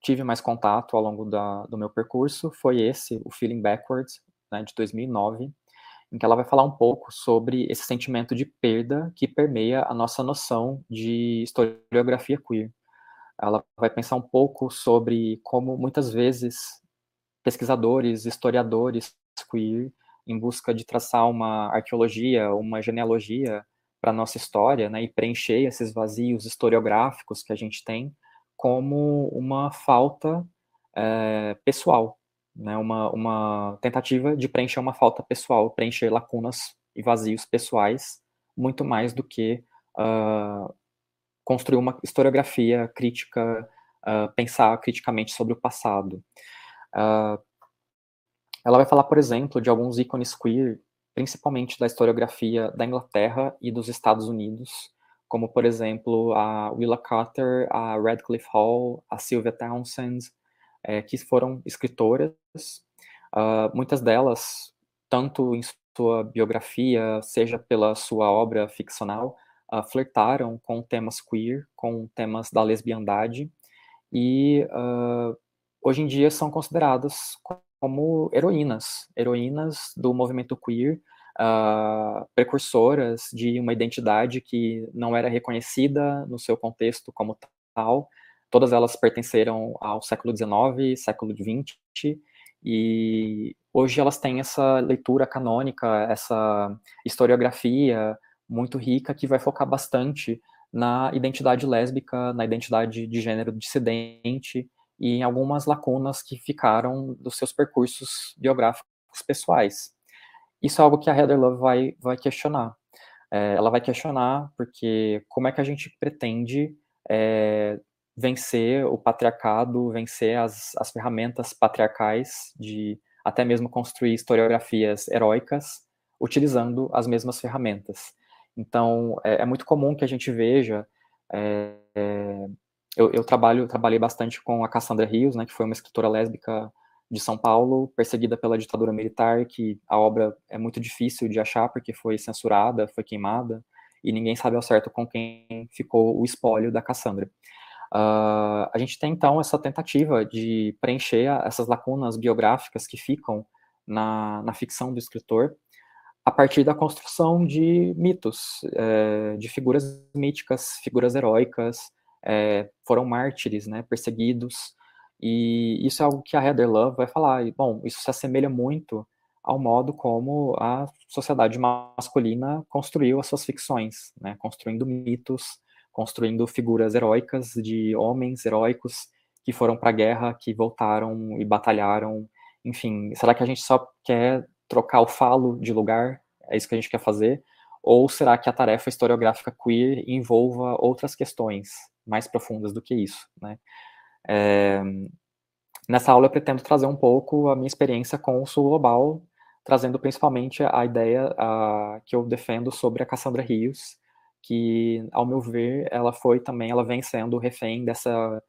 tive mais contato ao longo da, do meu percurso, foi esse, o Feeling Backwards, né, de 2009, em que ela vai falar um pouco sobre esse sentimento de perda que permeia a nossa noção de historiografia queer. Ela vai pensar um pouco sobre como muitas vezes pesquisadores, historiadores queer, em busca de traçar uma arqueologia, uma genealogia para a nossa história, né, e preencher esses vazios historiográficos que a gente tem como uma falta é, pessoal, né, uma, uma tentativa de preencher uma falta pessoal, preencher lacunas e vazios pessoais, muito mais do que uh, construir uma historiografia crítica, uh, pensar criticamente sobre o passado. Uh, ela vai falar, por exemplo, de alguns ícones queer, principalmente da historiografia da Inglaterra e dos Estados Unidos, como, por exemplo, a Willa Carter, a Radcliffe Hall, a Sylvia Townsend, é, que foram escritoras. Uh, muitas delas, tanto em sua biografia, seja pela sua obra ficcional, uh, flertaram com temas queer, com temas da lesbiandade, e uh, hoje em dia são consideradas como heroínas, heroínas do movimento queer, uh, precursoras de uma identidade que não era reconhecida no seu contexto como tal. Todas elas pertenceram ao século XIX, século XX, e hoje elas têm essa leitura canônica, essa historiografia muito rica que vai focar bastante na identidade lésbica, na identidade de gênero dissidente, e em algumas lacunas que ficaram dos seus percursos biográficos pessoais. Isso é algo que a Heather Love vai, vai questionar. É, ela vai questionar porque como é que a gente pretende é, vencer o patriarcado, vencer as, as ferramentas patriarcais de até mesmo construir historiografias heróicas utilizando as mesmas ferramentas. Então, é, é muito comum que a gente veja é, é eu, eu, trabalho, trabalhei bastante com a Cassandra Rios, né, que foi uma escritora lésbica de São Paulo, perseguida pela ditadura militar, que a obra é muito difícil de achar porque foi censurada, foi queimada, e ninguém sabe ao certo com quem ficou o espólio da Cassandra. Uh, a gente tem então essa tentativa de preencher essas lacunas biográficas que ficam na, na ficção do escritor a partir da construção de mitos, é, de figuras míticas, figuras heróicas, é, foram mártires, né, perseguidos, E isso é algo que a Heather Love vai falar. E, bom, isso se assemelha muito ao modo como a sociedade masculina construiu as suas ficções, né? construindo mitos, construindo figuras heróicas de homens heróicos que foram para a guerra, que voltaram e batalharam. Enfim, será que a gente só quer trocar o falo de lugar? É isso que a gente quer fazer? Ou será que a tarefa historiográfica queer envolva outras questões mais profundas do que isso? Né? É, nessa aula eu pretendo trazer um pouco a minha experiência com o Sul Global, trazendo principalmente a ideia a, que eu defendo sobre a Cassandra Rios, que, ao meu ver, ela foi também, ela vem sendo refém dessa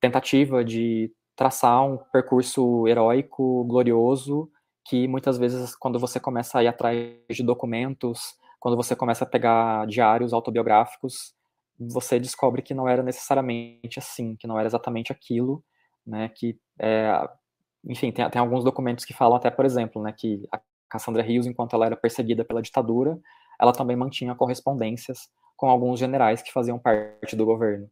tentativa de traçar um percurso heróico, glorioso, que muitas vezes, quando você começa a ir atrás de documentos, quando você começa a pegar diários autobiográficos, você descobre que não era necessariamente assim, que não era exatamente aquilo, né, que, é, enfim, tem, tem alguns documentos que falam até, por exemplo, né, que a Cassandra Rios, enquanto ela era perseguida pela ditadura, ela também mantinha correspondências com alguns generais que faziam parte do governo.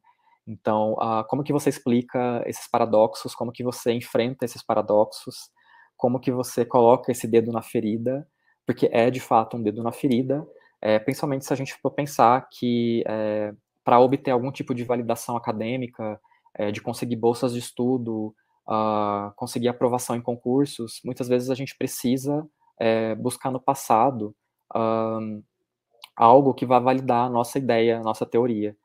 Então, uh, como que você explica esses paradoxos? Como que você enfrenta esses paradoxos? Como que você coloca esse dedo na ferida? Porque é de fato um dedo na ferida, é, principalmente se a gente for pensar que é, para obter algum tipo de validação acadêmica, é, de conseguir bolsas de estudo, uh, conseguir aprovação em concursos, muitas vezes a gente precisa é, buscar no passado uh, algo que vá validar a nossa ideia, a nossa teoria.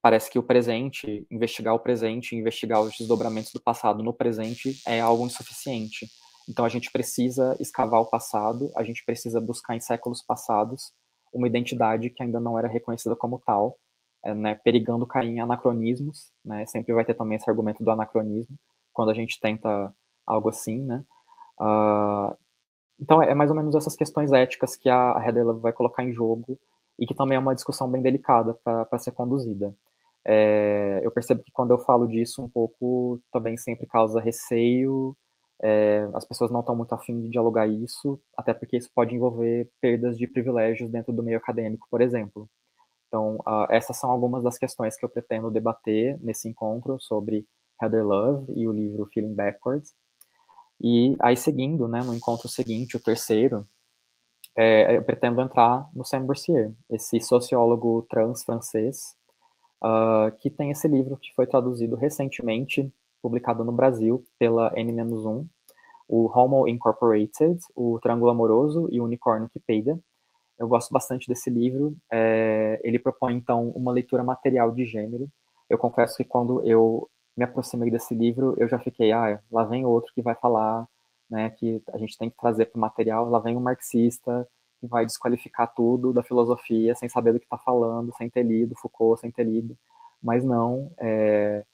Parece que o presente, investigar o presente, investigar os desdobramentos do passado no presente é algo insuficiente. Então a gente precisa escavar o passado, a gente precisa buscar em séculos passados uma identidade que ainda não era reconhecida como tal, né, perigando cair em anacronismos, né, sempre vai ter também esse argumento do anacronismo, quando a gente tenta algo assim, né, uh, então é mais ou menos essas questões éticas que a Heather vai colocar em jogo e que também é uma discussão bem delicada para ser conduzida. É, eu percebo que quando eu falo disso um pouco, também sempre causa receio, é, as pessoas não estão muito afim de dialogar isso, até porque isso pode envolver perdas de privilégios dentro do meio acadêmico, por exemplo. Então, uh, essas são algumas das questões que eu pretendo debater nesse encontro sobre Heather Love e o livro Feeling Backwards. E aí, seguindo, né, no encontro seguinte, o terceiro, é, eu pretendo entrar no Sam Boursier, esse sociólogo trans francês, uh, que tem esse livro que foi traduzido recentemente, publicado no Brasil pela N-1, o Homo Incorporated, o Triângulo Amoroso e o Unicórnio que Peida. Eu gosto bastante desse livro. É, ele propõe, então, uma leitura material de gênero. Eu confesso que quando eu me aproximei desse livro, eu já fiquei, ah, lá vem outro que vai falar né, que a gente tem que trazer para o material, lá vem um marxista que vai desqualificar tudo da filosofia sem saber do que está falando, sem ter lido Foucault, sem ter lido, mas não, é,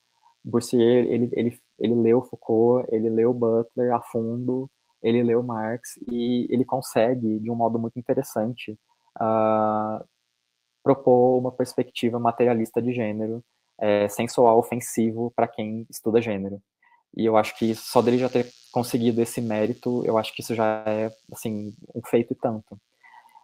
Boursier, ele, ele, ele leu Foucault, ele leu Butler a fundo, ele leu Marx e ele consegue, de um modo muito interessante, uh, propor uma perspectiva materialista de gênero, é, sem soar ofensivo para quem estuda gênero. E eu acho que só dele já ter conseguido esse mérito, eu acho que isso já é, assim, um feito e tanto.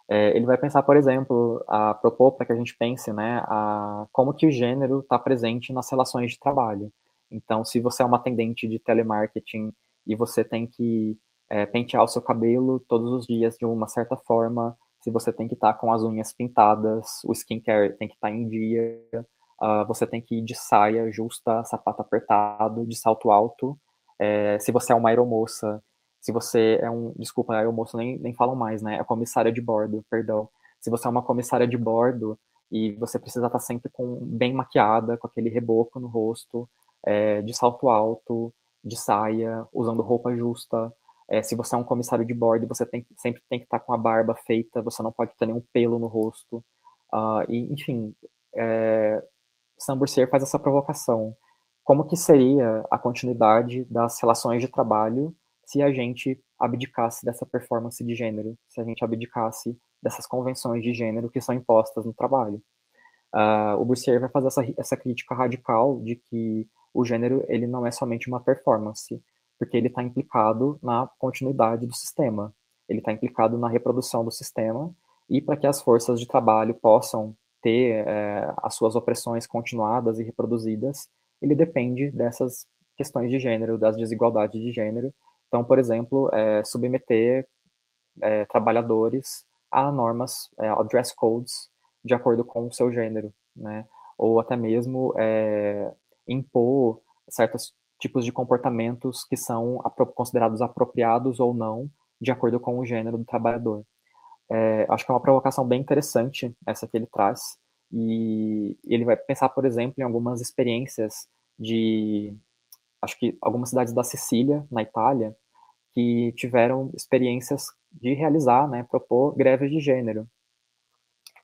É, ele vai pensar, por exemplo, a propor para que a gente pense, né, a, como que o gênero está presente nas relações de trabalho. Então, se você é uma atendente de telemarketing e você tem que é, pentear o seu cabelo todos os dias de uma certa forma, se você tem que estar tá com as unhas pintadas, o skincare tem que estar tá em dia, uh, você tem que ir de saia justa, sapato apertado, de salto alto. É, se você é uma aeromoça, se você é um. Desculpa, aeromoça nem, nem falam mais, né? É comissária de bordo, perdão. Se você é uma comissária de bordo e você precisa estar sempre com bem maquiada, com aquele reboco no rosto, é, de salto alto, de saia, usando roupa justa. É, se você é um comissário de bordo, você tem, sempre tem que estar com a barba feita, você não pode ter nenhum pelo no rosto. Uh, e, enfim, é, Samburser faz essa provocação. Como que seria a continuidade das relações de trabalho se a gente abdicasse dessa performance de gênero, se a gente abdicasse dessas convenções de gênero que são impostas no trabalho? Uh, o Boursier vai fazer essa, essa crítica radical de que o gênero ele não é somente uma performance, porque ele está implicado na continuidade do sistema, ele está implicado na reprodução do sistema e para que as forças de trabalho possam ter é, as suas opressões continuadas e reproduzidas, ele depende dessas questões de gênero, das desigualdades de gênero. Então, por exemplo, é, submeter é, trabalhadores a normas, é, a dress codes, de acordo com o seu gênero, né? Ou até mesmo é, impor certos tipos de comportamentos que são considerados apropriados ou não, de acordo com o gênero do trabalhador. É, acho que é uma provocação bem interessante essa que ele traz, e ele vai pensar, por exemplo, em algumas experiências de, acho que algumas cidades da Sicília, na Itália, que tiveram experiências de realizar, né, propor greves de gênero.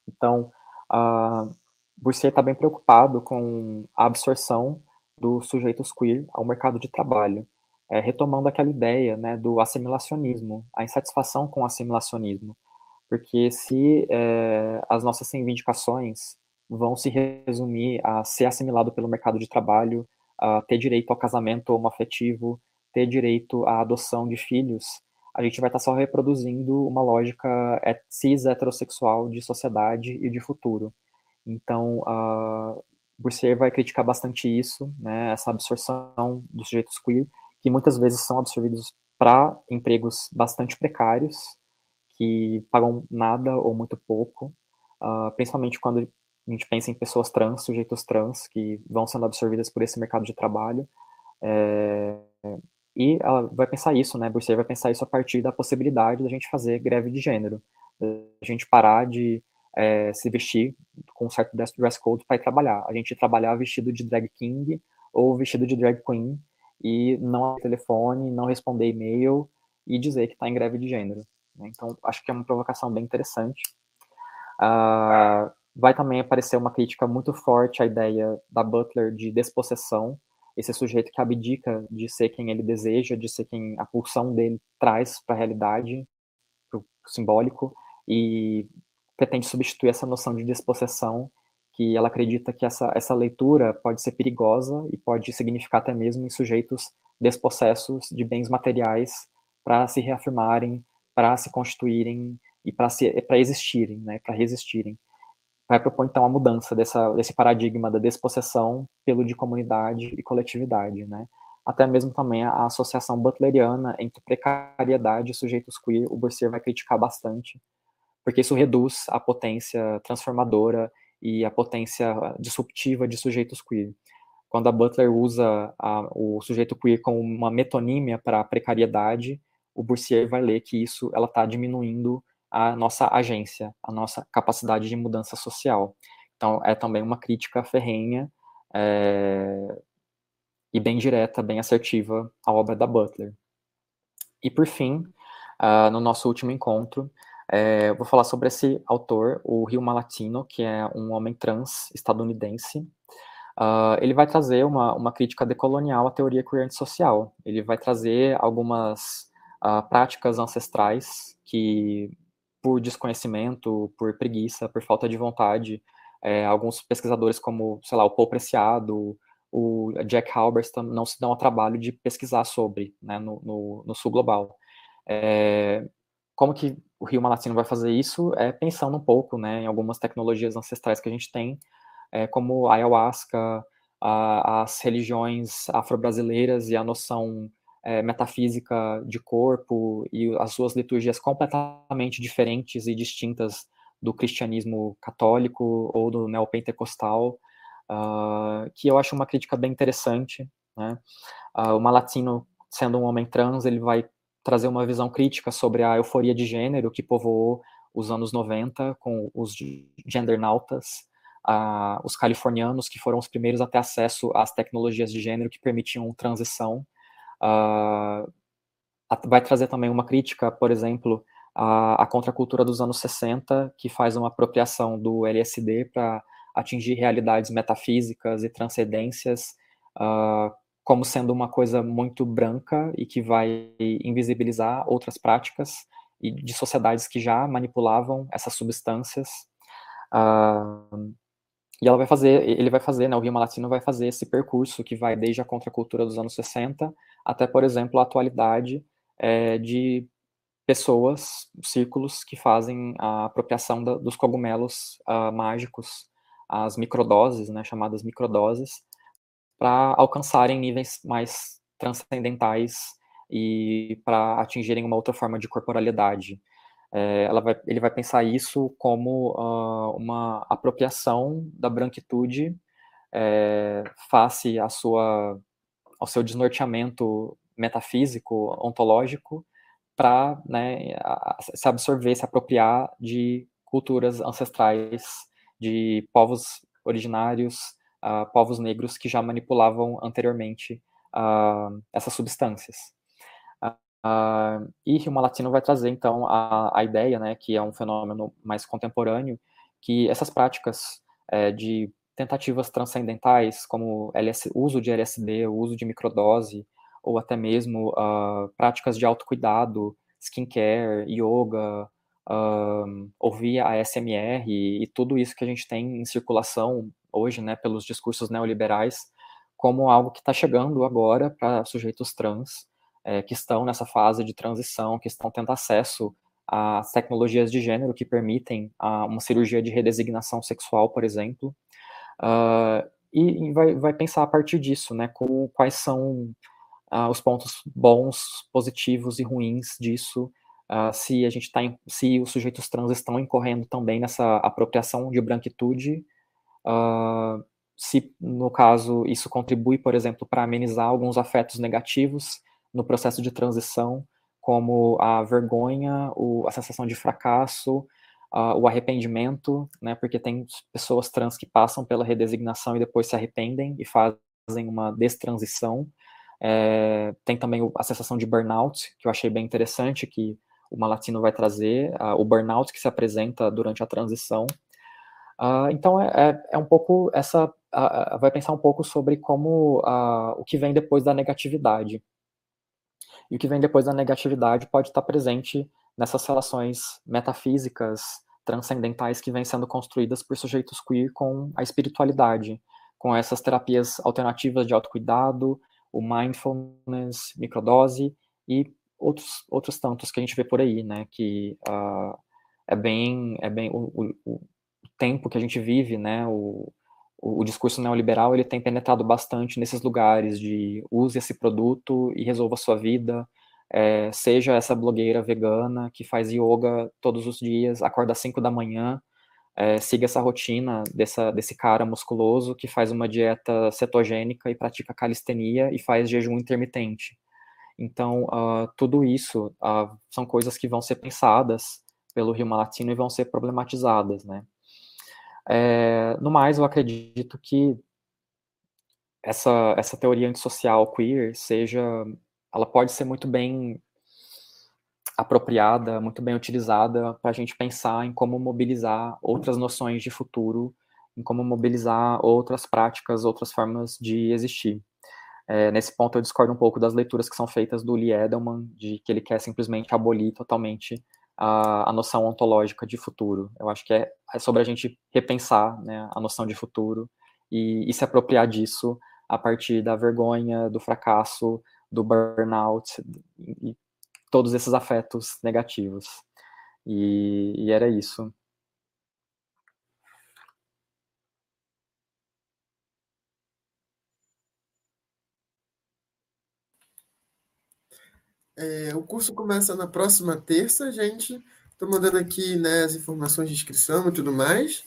Então, uh, Boursier está bem preocupado com a absorção dos sujeitos queer ao mercado de trabalho, é, retomando aquela ideia né, do assimilacionismo, a insatisfação com o assimilacionismo, porque se é, as nossas reivindicações vão se resumir a ser assimilado pelo mercado de trabalho, a ter direito ao casamento homoafetivo, ter direito à adoção de filhos, a gente vai estar só reproduzindo uma lógica cis heterossexual de sociedade e de futuro. Então, uh, Boursier vai criticar bastante isso, né, essa absorção dos sujeitos queer, que muitas vezes são absorvidos para empregos bastante precários, que pagam nada ou muito pouco, uh, principalmente quando a gente pensa em pessoas trans, sujeitos trans, que vão sendo absorvidas por esse mercado de trabalho. É, e ela vai pensar isso, né? Boursier vai pensar isso a partir da possibilidade da gente fazer greve de gênero, a gente parar de é, se vestir com um certo dress code para ir trabalhar. A gente trabalhar vestido de drag king ou vestido de drag queen e não telefone, não responder e-mail e dizer que está em greve de gênero. Né? Então, acho que é uma provocação bem interessante. Uh, vai também aparecer uma crítica muito forte à ideia da Butler de despossessão, esse sujeito que abdica de ser quem ele deseja, de ser quem a pulsão dele traz para a realidade, para o simbólico, e pretende substituir essa noção de despossessão, que ela acredita que essa, essa leitura pode ser perigosa e pode significar até mesmo em sujeitos despossessos de bens materiais para se reafirmarem, para se constituírem e para existirem, né, para resistirem vai propor então a mudança dessa, desse paradigma da despossessão pelo de comunidade e coletividade, né? Até mesmo também a, associação butleriana entre precariedade e sujeitos queer, o Boursier vai criticar bastante, porque isso reduz a potência transformadora e a potência disruptiva de sujeitos queer. Quando a Butler usa a, o sujeito queer como uma metonímia para a precariedade, o Boursier vai ler que isso ela está diminuindo a nossa agência, a nossa capacidade de mudança social. Então, é também uma crítica ferrenha é, e bem direta, bem assertiva à obra da Butler. E, por fim, uh, no nosso último encontro, é, vou falar sobre esse autor, o Rio Malatino, que é um homem trans estadunidense. Uh, ele vai trazer uma, uma crítica decolonial à teoria queer social. Ele vai trazer algumas uh, práticas ancestrais que por desconhecimento, por preguiça, por falta de vontade. É, alguns pesquisadores como, sei lá, o Paul Preciado, o Jack Halberstam não se dão ao trabalho de pesquisar sobre, né, no, no, no sul global. É, como que o Rio Malatino vai fazer isso? É pensando um pouco, né, em algumas tecnologias ancestrais que a gente tem, é, como a ayahuasca, a, as religiões afro-brasileiras e a noção é, metafísica de corpo e as suas liturgias completamente diferentes e distintas do cristianismo católico ou do neopentecostal, uh, que eu acho uma crítica bem interessante. Né? Uh, o Malatino, sendo um homem trans, ele vai trazer uma visão crítica sobre a euforia de gênero que povoou os anos 90 com os gendernautas, uh, os californianos que foram os primeiros a ter acesso às tecnologias de gênero que permitiam transição. Uh, vai trazer também uma crítica, por exemplo, à, à contracultura dos anos 60, que faz uma apropriação do LSD para atingir realidades metafísicas e transcendências, uh, como sendo uma coisa muito branca e que vai invisibilizar outras práticas e de sociedades que já manipulavam essas substâncias. Uh, e ela vai fazer, ele vai fazer, né, o Rio Latino vai fazer esse percurso que vai desde a contracultura dos anos 60 até, por exemplo, a atualidade é, de pessoas, círculos que fazem a apropriação da, dos cogumelos uh, mágicos, as microdoses, né, chamadas microdoses, para alcançarem níveis mais transcendentais e para atingirem uma outra forma de corporalidade. É, vai, ele vai pensar isso como uh, uma apropriação da branquitude é, face à sua, ao seu desnorteamento metafísico, ontológico, para né, se absorver, se apropriar de culturas ancestrais, de povos originários, uh, povos negros que já manipulavam anteriormente uh, essas substâncias. Uh, e Rio Latino vai trazer, então, a, a ideia, né, que é um fenômeno mais contemporâneo, que essas práticas é, de tentativas transcendentais, como LS, uso de LSD, uso de microdose, ou até mesmo uh, práticas de autocuidado, skincare, yoga, uh, ouvir a SMR e, e, tudo isso que a gente tem em circulação hoje, né, pelos discursos neoliberais, como algo que está chegando agora para sujeitos trans, é, que estão nessa fase de transição, que estão tendo acesso às tecnologias de gênero que permitem a, uma cirurgia de redesignação sexual, por exemplo, uh, e, e vai, vai, pensar a partir disso, né, com quais são uh, os pontos bons, positivos e ruins disso, uh, se a gente está, se os sujeitos trans estão incorrendo também nessa apropriação de branquitude, se no caso isso contribui, por exemplo, para amenizar alguns afetos negativos no processo de transição, como a vergonha, o, a sensação de fracasso, uh, o arrependimento, né, porque tem pessoas trans que passam pela redesignação e depois se arrependem e fazem uma destransição. É, tem também a sensação de burnout, que eu achei bem interessante, que o Malatino vai trazer, uh, o burnout que se apresenta durante a transição. Uh, então, é, é, é, um pouco essa. vai pensar um pouco sobre como o que vem depois da negatividade. E o que vem depois da negatividade pode estar presente nessas relações metafísicas, transcendentais que vêm sendo construídas por sujeitos queer com a espiritualidade, com essas terapias alternativas de autocuidado, o mindfulness, microdose e outros, outros tantos que a gente vê por aí, né, que uh, é bem, é bem o, o, tempo que a gente vive, né, o, o, discurso neoliberal ele tem penetrado bastante nesses lugares de use esse produto e resolva a sua vida, é, seja essa blogueira vegana que faz yoga todos os dias, acorda às 5 da manhã, é, siga essa rotina dessa, desse cara musculoso que faz uma dieta cetogênica e pratica calistenia e faz jejum intermitente. Então, uh, tudo isso uh, são coisas que vão ser pensadas pelo Rio Malatino e vão ser problematizadas, né? É, no mais, eu acredito que essa, essa teoria antissocial queer seja, ela pode ser muito bem apropriada, muito bem utilizada para a gente pensar em como mobilizar outras noções de futuro, em como mobilizar outras práticas, outras formas de existir. É, nesse ponto, eu discordo um pouco das leituras que são feitas do Lee Edelman, de que ele quer simplesmente abolir totalmente a, a noção ontológica de futuro. Eu acho que é, é sobre a gente repensar né, a noção de futuro e, e, se apropriar disso a partir da vergonha, do fracasso, do burnout e, todos esses afetos negativos. E, e era isso. É, o curso começa na próxima terça, gente. Estou mandando aqui né, as informações de inscrição e tudo mais.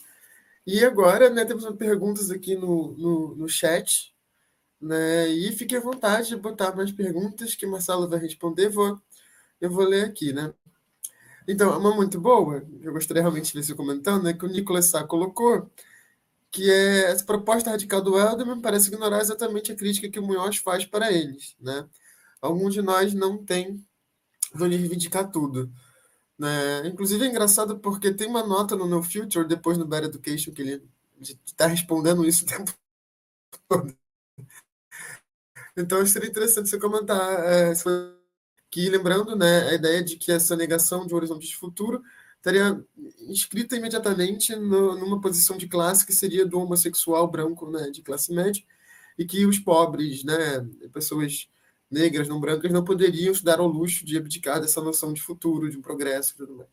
E agora, né, temos perguntas aqui no, no, no chat. Né, e fique à vontade de botar mais perguntas que Marcelo vai responder. Vou, eu vou ler aqui, né? Então, uma muito boa, eu gostaria realmente de ver você comentando, né, que o Nicolas Sá colocou, que é essa proposta radical do Helder me parece ignorar exatamente a crítica que o Munhoz faz para eles, né? Alguns de nós não tem de reivindicar tudo. Né? Inclusive é engraçado porque tem uma nota no No Future, depois no Better Education, que ele está respondendo isso o tempo todo. Então seria interessante você comentar é, que, lembrando né, a ideia de que essa negação de horizonte de futuro estaria inscrita imediatamente no, numa posição de classe que seria do homossexual branco né, de classe média, e que os pobres, né, pessoas negras, não brancas, não poderiam se dar ao luxo de abdicar dessa noção de futuro, de um progresso e tudo mais.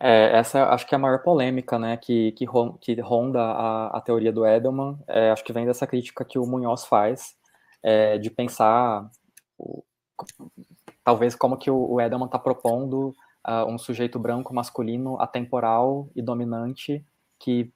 É, essa acho que é a maior polêmica, né, que, que, que ronda a, a teoria do Edelman, é, acho que vem dessa crítica que o Munhoz faz, é, de pensar o, talvez como que o, o Edelman está propondo uh, um sujeito branco masculino atemporal e dominante que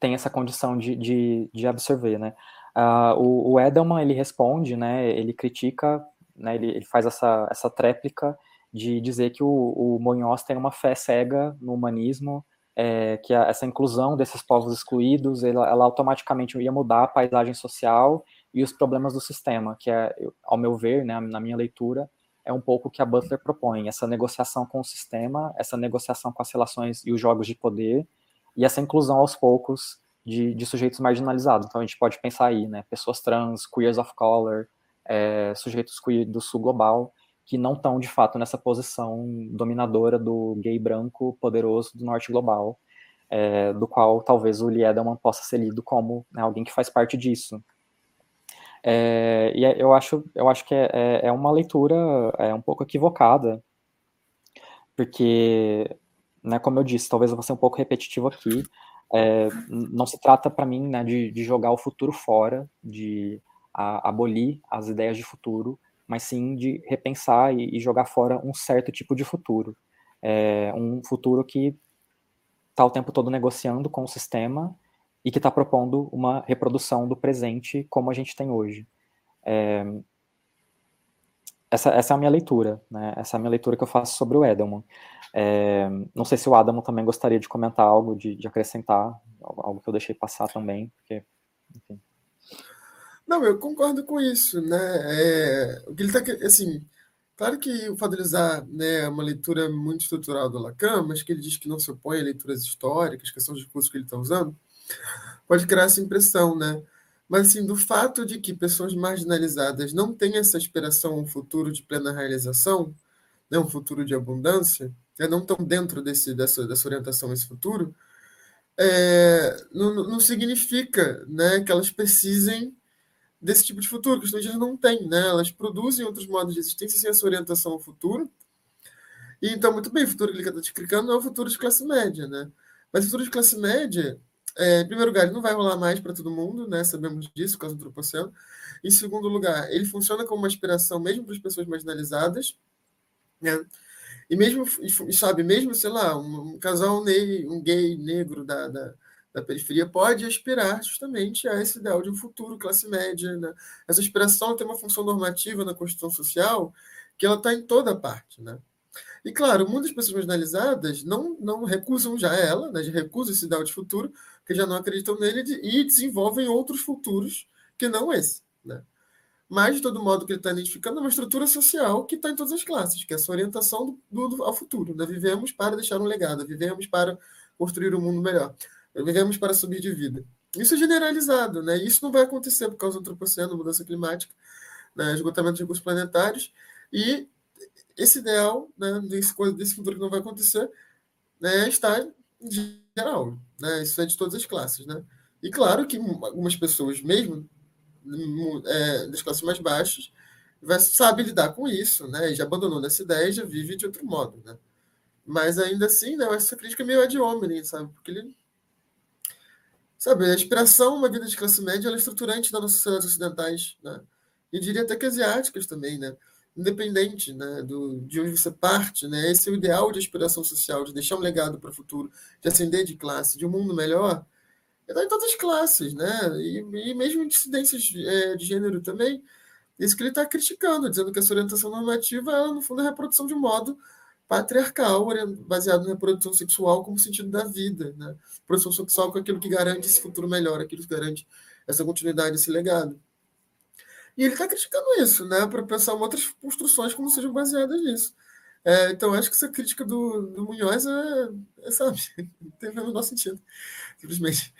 tem essa condição de, de, de absorver, né. Uh, o, o, Edelman, ele responde, né, ele critica, né, ele, ele faz essa, essa tréplica de dizer que o, o Monhoz tem uma fé cega no humanismo, é, que a, essa inclusão desses povos excluídos, ela, ela, automaticamente ia mudar a paisagem social e os problemas do sistema, que é, ao meu ver, né, na minha leitura, é um pouco o que a Butler propõe, essa negociação com o sistema, essa negociação com as relações e os jogos de poder, e essa inclusão aos poucos de, de sujeitos marginalizados. Então a gente pode pensar aí, né, pessoas trans, queers of color, é, sujeitos queer do sul global, que não estão de fato nessa posição dominadora do gay branco poderoso do norte global, é, do qual talvez o Lee Edelman possa ser lido como né, alguém que faz parte disso. É, e é, eu acho, eu acho que é, é, é uma leitura é um pouco equivocada, porque, né, como eu disse, talvez eu vou ser um pouco repetitivo aqui, é, não se trata para mim né, de, de, jogar o futuro fora, de a, abolir as ideias de futuro, mas sim de repensar e, e jogar fora um certo tipo de futuro. É, um futuro que está o tempo todo negociando com o sistema e que está propondo uma reprodução do presente como a gente tem hoje. É, essa, essa é a minha leitura, né? Essa é a minha leitura que eu faço sobre o Edelman. É, não sei se o Adamo também gostaria de comentar algo, de, de acrescentar, algo que eu deixei passar também, porque, enfim. Não, eu concordo com isso, né? É, o que ele está assim, claro que o usar né, uma leitura muito estrutural do Lacan, mas que ele diz que não se opõe a leituras históricas, que são os discursos que ele está usando, pode criar essa impressão, né? Mas assim, do fato de que pessoas marginalizadas não têm essa aspiração um futuro de plena realização, né, um futuro de abundância, né, não estão dentro desse, dessa, dessa orientação esse futuro, é, não, não significa né, que elas precisem desse tipo de futuro, que os estrangeiros não têm, né? Elas produzem outros modos de existência sem essa orientação ao futuro. E então, muito bem, o futuro que ele está explicando é o futuro de classe média, né? Mas o futuro de classe média, é, em primeiro lugar, ele não vai rolar mais para todo mundo, né? Sabemos disso, por causa do antropoceno. Em segundo lugar, ele funciona como uma inspiração mesmo para as pessoas marginalizadas, né? E mesmo, e, sabe, mesmo, sei lá, um, um casal, um gay negro da, da da periferia pode aspirar justamente a esse ideal de um futuro classe média. Né? Essa aspiração tem uma função normativa na Constituição Social que ela está em toda parte. Né? E, claro, muitas pessoas marginalizadas não, não recusam já ela, né, recusam esse ideal de futuro, porque já não acreditam nele e desenvolvem outros futuros que não esse. Né? Mas, de todo modo, o que ele está identificando é uma estrutura social que está em todas as classes, que é essa orientação do, do, ao futuro. Né? Vivemos para deixar um legado, vivemos para construir um mundo melhor. Vivemos para subir de vida. Isso é generalizado, né? Isso não vai acontecer por causa do antropoceno, mudança climática, né? esgotamento de recursos planetários. E esse ideal, né, desse, desse futuro que não vai acontecer, né, está geral. Né? Isso é de todas as classes. Né? E claro que algumas pessoas, mesmo é, das classes mais baixas, vai, sabe lidar com isso, né? E já abandonou essa ideia e já vive de outro modo, né? Mas ainda assim, né, essa crítica é meio ad hominem, sabe? Porque ele Sabe, a inspiração, uma vida de classe média, ela é estruturante das nossas sociedades ocidentais, né? E diria até que asiáticas também, né? Independente né, do, de onde você parte, né? Esse é o ideal de aspiração social, de deixar um legado para o futuro, de ascender de classe, de um mundo melhor, está em todas as classes, né? E, e mesmo em dissidências de, é, de gênero também. Isso que ele está criticando, dizendo que essa orientação normativa, ela, no fundo, é a reprodução de modo patriarcal, baseado na reprodução sexual como sentido da vida, né? Produção sexual com aquilo que garante esse futuro melhor, aquilo que garante essa continuidade, esse legado. E ele está criticando isso, né? Para pensar em outras construções que não sejam baseadas nisso. É, então, acho que essa crítica do, do Munhoz é, é sabe, não tem o menor sentido, simplesmente.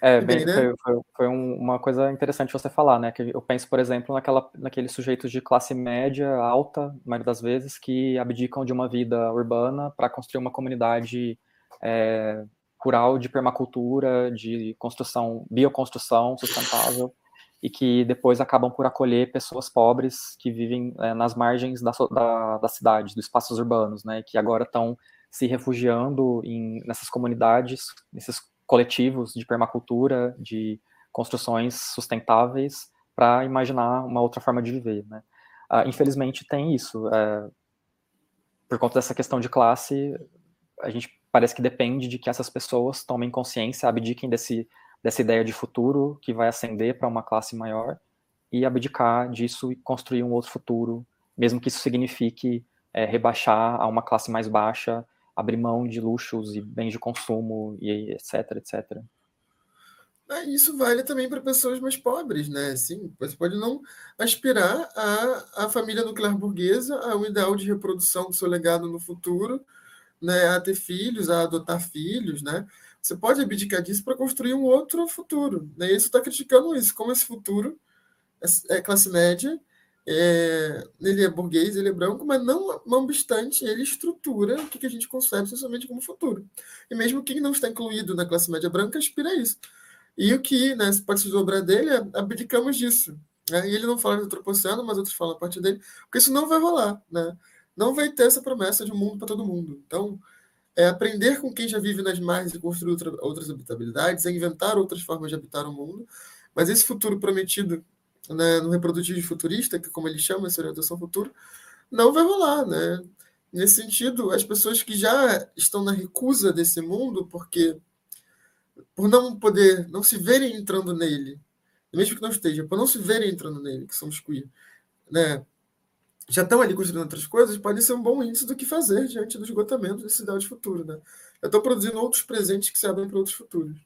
É, bem, né? foi, foi, foi, uma coisa interessante você falar, né? Que eu penso, por exemplo, naquela, naqueles sujeitos de classe média alta, na maioria das vezes, que abdicam de uma vida urbana para construir uma comunidade é, rural de permacultura, de construção, bioconstrução sustentável, e que depois acabam por acolher pessoas pobres que vivem é, nas margens da, da, da cidade, dos espaços urbanos, né? Que agora estão se refugiando em, nessas comunidades, nesses coletivos de permacultura, de construções sustentáveis, para imaginar uma outra forma de viver. Né? Uh, infelizmente tem isso. Uh, por conta dessa questão de classe, a gente parece que depende de que essas pessoas tomem consciência, abdiquem desse, dessa ideia de futuro que vai ascender para uma classe maior e abdicar disso e construir um outro futuro, mesmo que isso signifique é, rebaixar a uma classe mais baixa, abrir mão de luxos e bens de consumo e etc, etc. É, isso vale também para pessoas mais pobres, né? Sim, você pode não aspirar a, a família nuclear burguesa, a um ideal de reprodução do seu legado no futuro, né? a ter filhos, a adotar filhos, né? Você pode abdicar disso para construir um outro futuro. Né? Isso está criticando isso, como esse futuro é, é classe média, é, ele é burguês, ele é branco, mas não, não obstante, ele estrutura o que, que a gente concebe socialmente como futuro. E mesmo quem não está incluído na classe média branca aspira a isso. E o que né, pode se dobrar dele é abdicamos disso. Né? E ele não fala do antropoceno, mas outros falam a partir dele, porque isso não vai rolar. Né? Não vai ter essa promessa de um mundo para todo mundo. Então, é aprender com quem já vive nas margens e construir outra, outras habitabilidades, é inventar outras formas de habitar o mundo. Mas esse futuro prometido né, no reprodutivo futurista, que como ele chama essa orientação futuro, não vai rolar, né? Nesse sentido, as pessoas que já estão na recusa desse mundo, porque por não poder, não se verem entrando nele, mesmo que não esteja, por não se verem entrando nele, que somos queer, né? Já estão ali construindo outras coisas, pode ser um bom índice do que fazer diante do esgotamento desse ideal de futuro, né? Estou produzindo outros presentes que se abrem para outros futuros.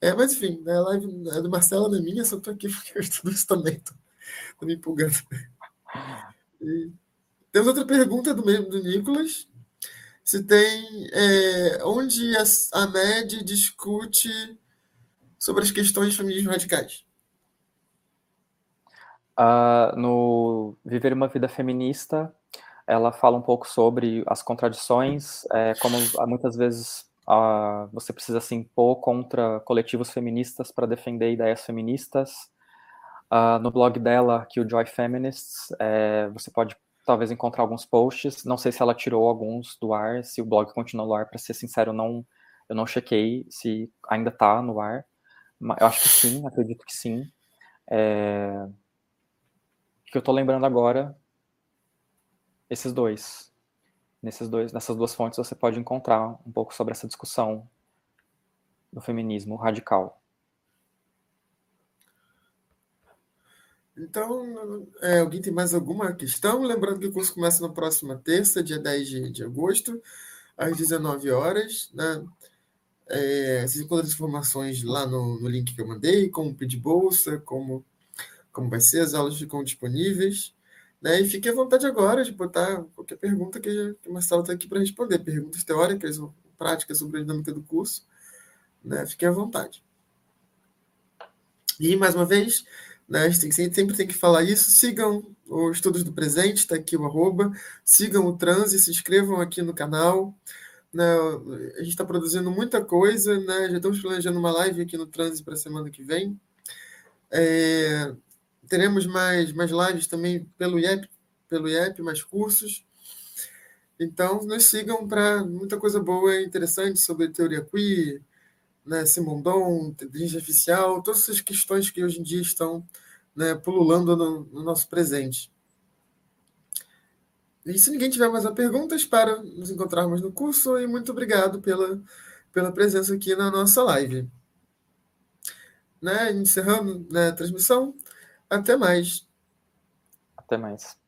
É, mas enfim, né, a live é do Marcelo, não é minha, só estou aqui porque eu estudo isso também. Estou me empolgando. E temos outra pergunta do, do Nicolas. Se tem é, onde a, a MED discute sobre as questões de feminismo radicais? Uh, no Viver uma Vida Feminista, ela fala um pouco sobre as contradições, é, como muitas vezes Uh, você precisa se impor contra coletivos feministas para defender ideias feministas. Uh, no blog dela, que o Joy Feminists, é, você pode talvez encontrar alguns posts. Não sei se ela tirou alguns do ar, se o blog continua no ar. Para ser sincero, não, eu não chequei se ainda está no ar. Eu acho que sim, acredito que sim. É... Que eu estou lembrando agora, esses dois nesses dois, nessas duas fontes você pode encontrar um pouco sobre essa discussão do feminismo radical. Então, é, alguém tem mais alguma questão? Lembrando que o curso começa na próxima terça, dia 10 de, de agosto, às 19 horas. Né? É, vocês encontram as informações lá no, no, link que eu mandei, como pedir bolsa, como, como vai ser, as aulas ficam disponíveis. Né? E fique à vontade agora de botar qualquer pergunta que, o Marcelo está aqui para responder. Perguntas teóricas ou práticas sobre a dinâmica do curso. Né? Fiquem à vontade. E, mais uma vez, né, a gente sempre tem que falar isso. Sigam os Estudos do Presente, está aqui o arroba. Sigam o Transe, se inscrevam aqui no canal. Né, a gente está produzindo muita coisa, né? já estamos planejando uma live aqui no Transe para a semana que vem. É, teremos mais, mais lives também pelo IEP, pelo IEP, mais cursos. Então, nos sigam para muita coisa boa e interessante sobre teoria queer, né, Simondon, inteligência artificial, todas essas questões que hoje em dia estão né, pululando no, no, nosso presente. E se ninguém tiver mais uma pergunta, espero nos encontrarmos no curso e muito obrigado pela, pela presença aqui na nossa live. Né, encerrando né, a transmissão, até mais. Até mais.